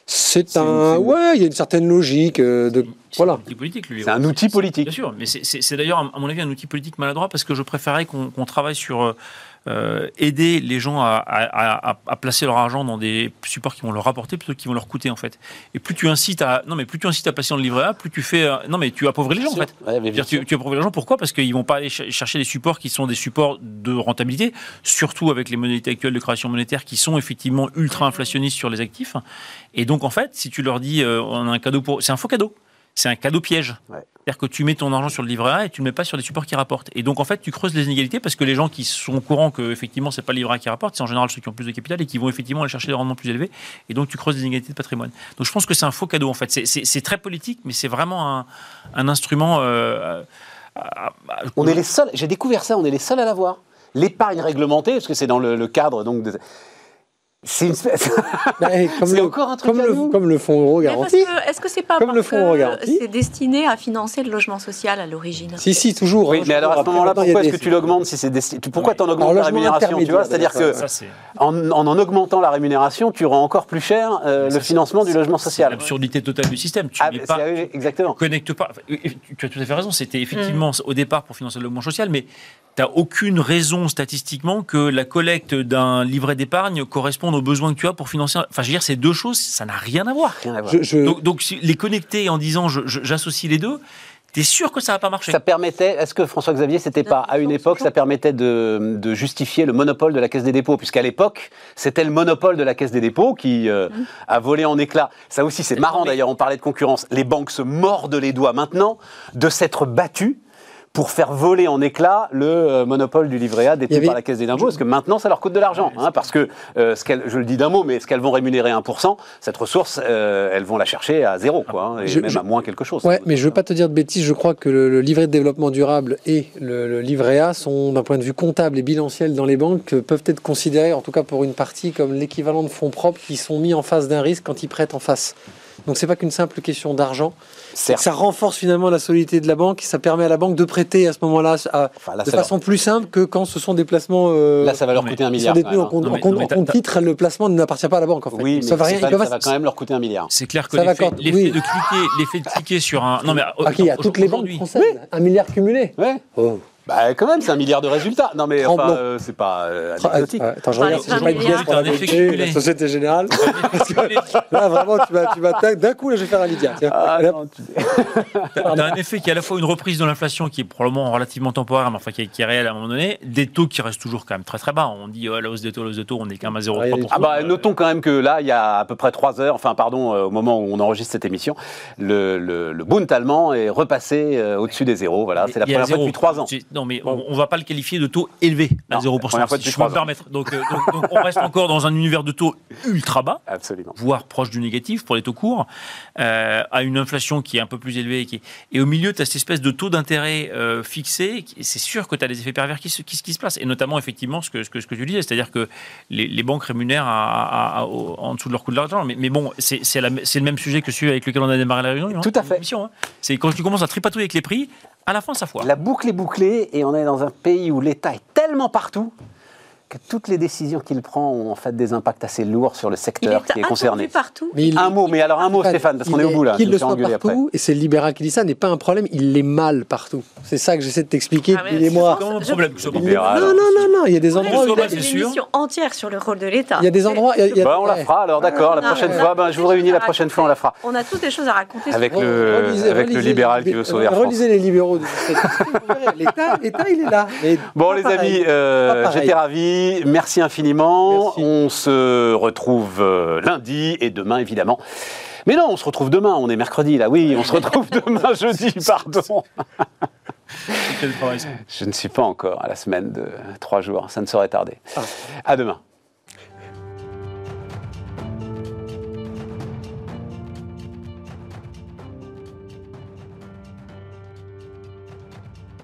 c'est un. Ouais, il y a une certaine logique euh, de. C'est Voilà. un outil politique, lui. C'est un outil politique. Bien sûr, mais c'est- d'ailleurs, à mon avis, un outil politique maladroit parce que je préférais qu'on qu'on travaille sur euh, aider les gens à, à- à- à placer leur argent dans des supports qui vont leur rapporter plutôt que qui vont leur coûter en fait. Et plus tu incites à non mais plus tu incites à placer dans le livret A, plus tu fais euh, non mais tu appauvris les gens en fait. Ouais, mais tu, tu appauvris les gens pourquoi? Parce qu'ils vont pas aller ch- chercher des supports qui sont des supports de rentabilité, surtout avec les modalités actuelles de création monétaire qui sont effectivement ultra inflationnistes sur les actifs. Et donc en fait, si tu leur dis euh, on a un cadeau pour, c'est un faux cadeau. C'est un cadeau piège. Ouais. C'est-à-dire que tu mets ton argent sur le livret A et tu ne le mets pas sur des supports qui rapportent. Et donc, en fait, tu creuses les inégalités parce que les gens qui sont au courant que, effectivement, c'est pas le livret A qui rapporte, c'est en général ceux qui ont plus de capital et qui vont effectivement aller chercher des rendements plus élevés. Et donc, tu creuses des inégalités de patrimoine. Donc, je pense que c'est un faux cadeau, en fait. C'est- très politique, mais c'est vraiment un, un instrument. euh, à- à- On est les seuls, j'ai découvert ça, on est les seuls à l'avoir. L'épargne réglementée, parce que c'est dans le, le cadre donc de. C'est une espèce- Ouais, comme, C'est le, encore un truc comme, à le, nous. comme le fonds euro garanti. est-ce que c'est pas Comme parce le fonds c'est destiné à financer le logement social à l'origine Si, si, toujours. Oui, hein, mais alors à ce moment-là, pourquoi est-ce que tu l'augmentes si c'est destiné Pourquoi tu en Alors, augmentes la rémunération Tu vois, c'est-à-dire que Ça, en, en en augmentant la rémunération, tu rends encore plus cher euh, le financement du logement c'est social. l'absurdité totale du système. Tu Ah, pas, oui, exactement. connecte pas. enfin, Tu tu as tout à fait raison. C'était effectivement au départ pour financer le logement social, mais tu n'as aucune raison statistiquement que la collecte d'un livret d'épargne corresponde aux besoins que tu as pour financer. Enfin, je veux dire, ces deux choses, ça n'a rien à voir. Rien à voir. Je, je- Donc, les connecter en disant j'associe les deux, tu es sûr que ça va pas marcher? Ça permettait, est-ce que François-Xavier, c'était pas à une époque, ça permettait de, de justifier le monopole de la Caisse des dépôts, puisqu'à l'époque, c'était le monopole de la Caisse des dépôts qui euh, a volé en éclats. Ça aussi, c'est marrant d'ailleurs, on parlait de concurrence. Les banques se mordent les doigts maintenant de s'être battues pour faire voler en éclats le euh, monopole du livret A détenu avait- par la Caisse des impôts, parce que maintenant, ça leur coûte de l'argent. hein, parce que, euh, ce qu'elles- je le dis d'un mot, mais ce qu'elles vont rémunérer 1%, cette ressource, euh, elles vont la chercher à zéro, quoi, hein, et Je- même je- à moins quelque chose. Ouais, mais je veux pas te dire de bêtises. Je crois que le, le livret de développement durable et le, le livret A sont, d'un point de vue comptable et bilanciel dans les banques, peuvent être considérés, en tout cas pour une partie, comme l'équivalent de fonds propres qui sont mis en face d'un risque quand ils prêtent en face. Donc c'est pas qu'une simple question d'argent. Ça renforce finalement la solidité de la banque. Ça permet à la banque de prêter à ce moment-là Enfin, de leur- façon plus simple que quand ce sont des placements. euh, Là, ça va leur coûter un milliard. détenus en compte, Non, mais- en compte- non, mais en compte t'as- titre. Le placement n'appartient pas à la banque en fait. Oui, mais ça va rien. Ça va quand même leur coûter un milliard. C'est clair que Ça va l'effet oui. de cliquer, l'effet de cliquer sur un. Non mais Ok, il y a toutes les banques françaises. Un milliard cumulé. Ouais. Bah quand même, c'est un milliard de résultats. Non mais enfin, euh, c'est pas euh, Ah, anecdotique. Attends, je regarde si j'ai pas une 20 pièce pour la Société Générale. Là, vraiment, tu tac, d'un coup, là, je vais faire un Lydia. Tiens. Ah, Là, non, tu- T'as un effet qui est à la fois une reprise de l'inflation qui est probablement relativement temporaire, mais enfin qui est, qui est réelle à un moment donné, des taux qui restent toujours quand même très très bas. On dit oh, la hausse des taux, la hausse des taux, on est quand même à 0,3%. Ah bah notons quand même que là, il y a à peu près trois heures, enfin pardon, euh, au moment où on enregistre cette émission, le, le, le Bund allemand est repassé euh, au-dessus des zéros. Voilà, c'est la première fois depuis trois ans. Non, mais on, on va pas le qualifier de taux élevé à Non, 0%. la première fois si depuis je peux me permettre. Donc, euh, donc- donc on reste encore dans un univers de taux ultra bas Absolument. voire proche du négatif pour les taux courts, euh, à une inflation qui est un peu plus élevée. Et, qui- et au milieu, tu as cette espèce de taux d'intérêt euh, fixé. C'est sûr que tu as des effets pervers qui se, qui, se- qui se passent. Et notamment, effectivement, ce que, ce que, ce que tu disais, c'est-à-dire que les, les banques rémunèrent à- à- à- au- en dessous de leur coût de l'argent. Mais, mais bon, c'est le même sujet que celui avec lequel on a démarré la réunion. hein, Tout à fait. hein. C'est quand tu commences à tripatouiller avec les prix, à la fin, ça foire. La boucle est bouclée et on est dans un pays où l'État est tellement partout que toutes les décisions qu'il prend ont en fait des impacts assez lourds sur le Il secteur est qui est concerné. partout. Mais il- Un mot, mais alors un mot, Stéphane, parce qu'on il est au bout là. Qu'il le soit après. partout, et c'est le libéral qui dit ça, n'est pas un problème, il l'est mal partout. C'est ça que j'essaie de t'expliquer Ah, depuis mois. Comment je- problème que ce Il libéral. Non, non, non, non, il y a des On endroits où il pas, a- c'est une émission entière sur le rôle de l'État. il y a des endroits. il y il y Bah, on la fera alors, d'accord. La prochaine fois, ben, je vous réunis la prochaine fois, on la fera. On a tous des choses à raconter. Avec sur- le- libéral qui veut sauver Relisez les libéraux. du 17. Vous verrez, L'État, l'État, il est là. Bon, les amis, euh, j'étais ravi. Merci infiniment. Merci. On se retrouve euh, lundi et demain, évidemment. Mais non, on se retrouve demain. On est mercredi, là. Oui, on se retrouve demain, jeudi, pardon. Je ne suis pas encore à la semaine de trois jours. Ça ne saurait tarder. À demain.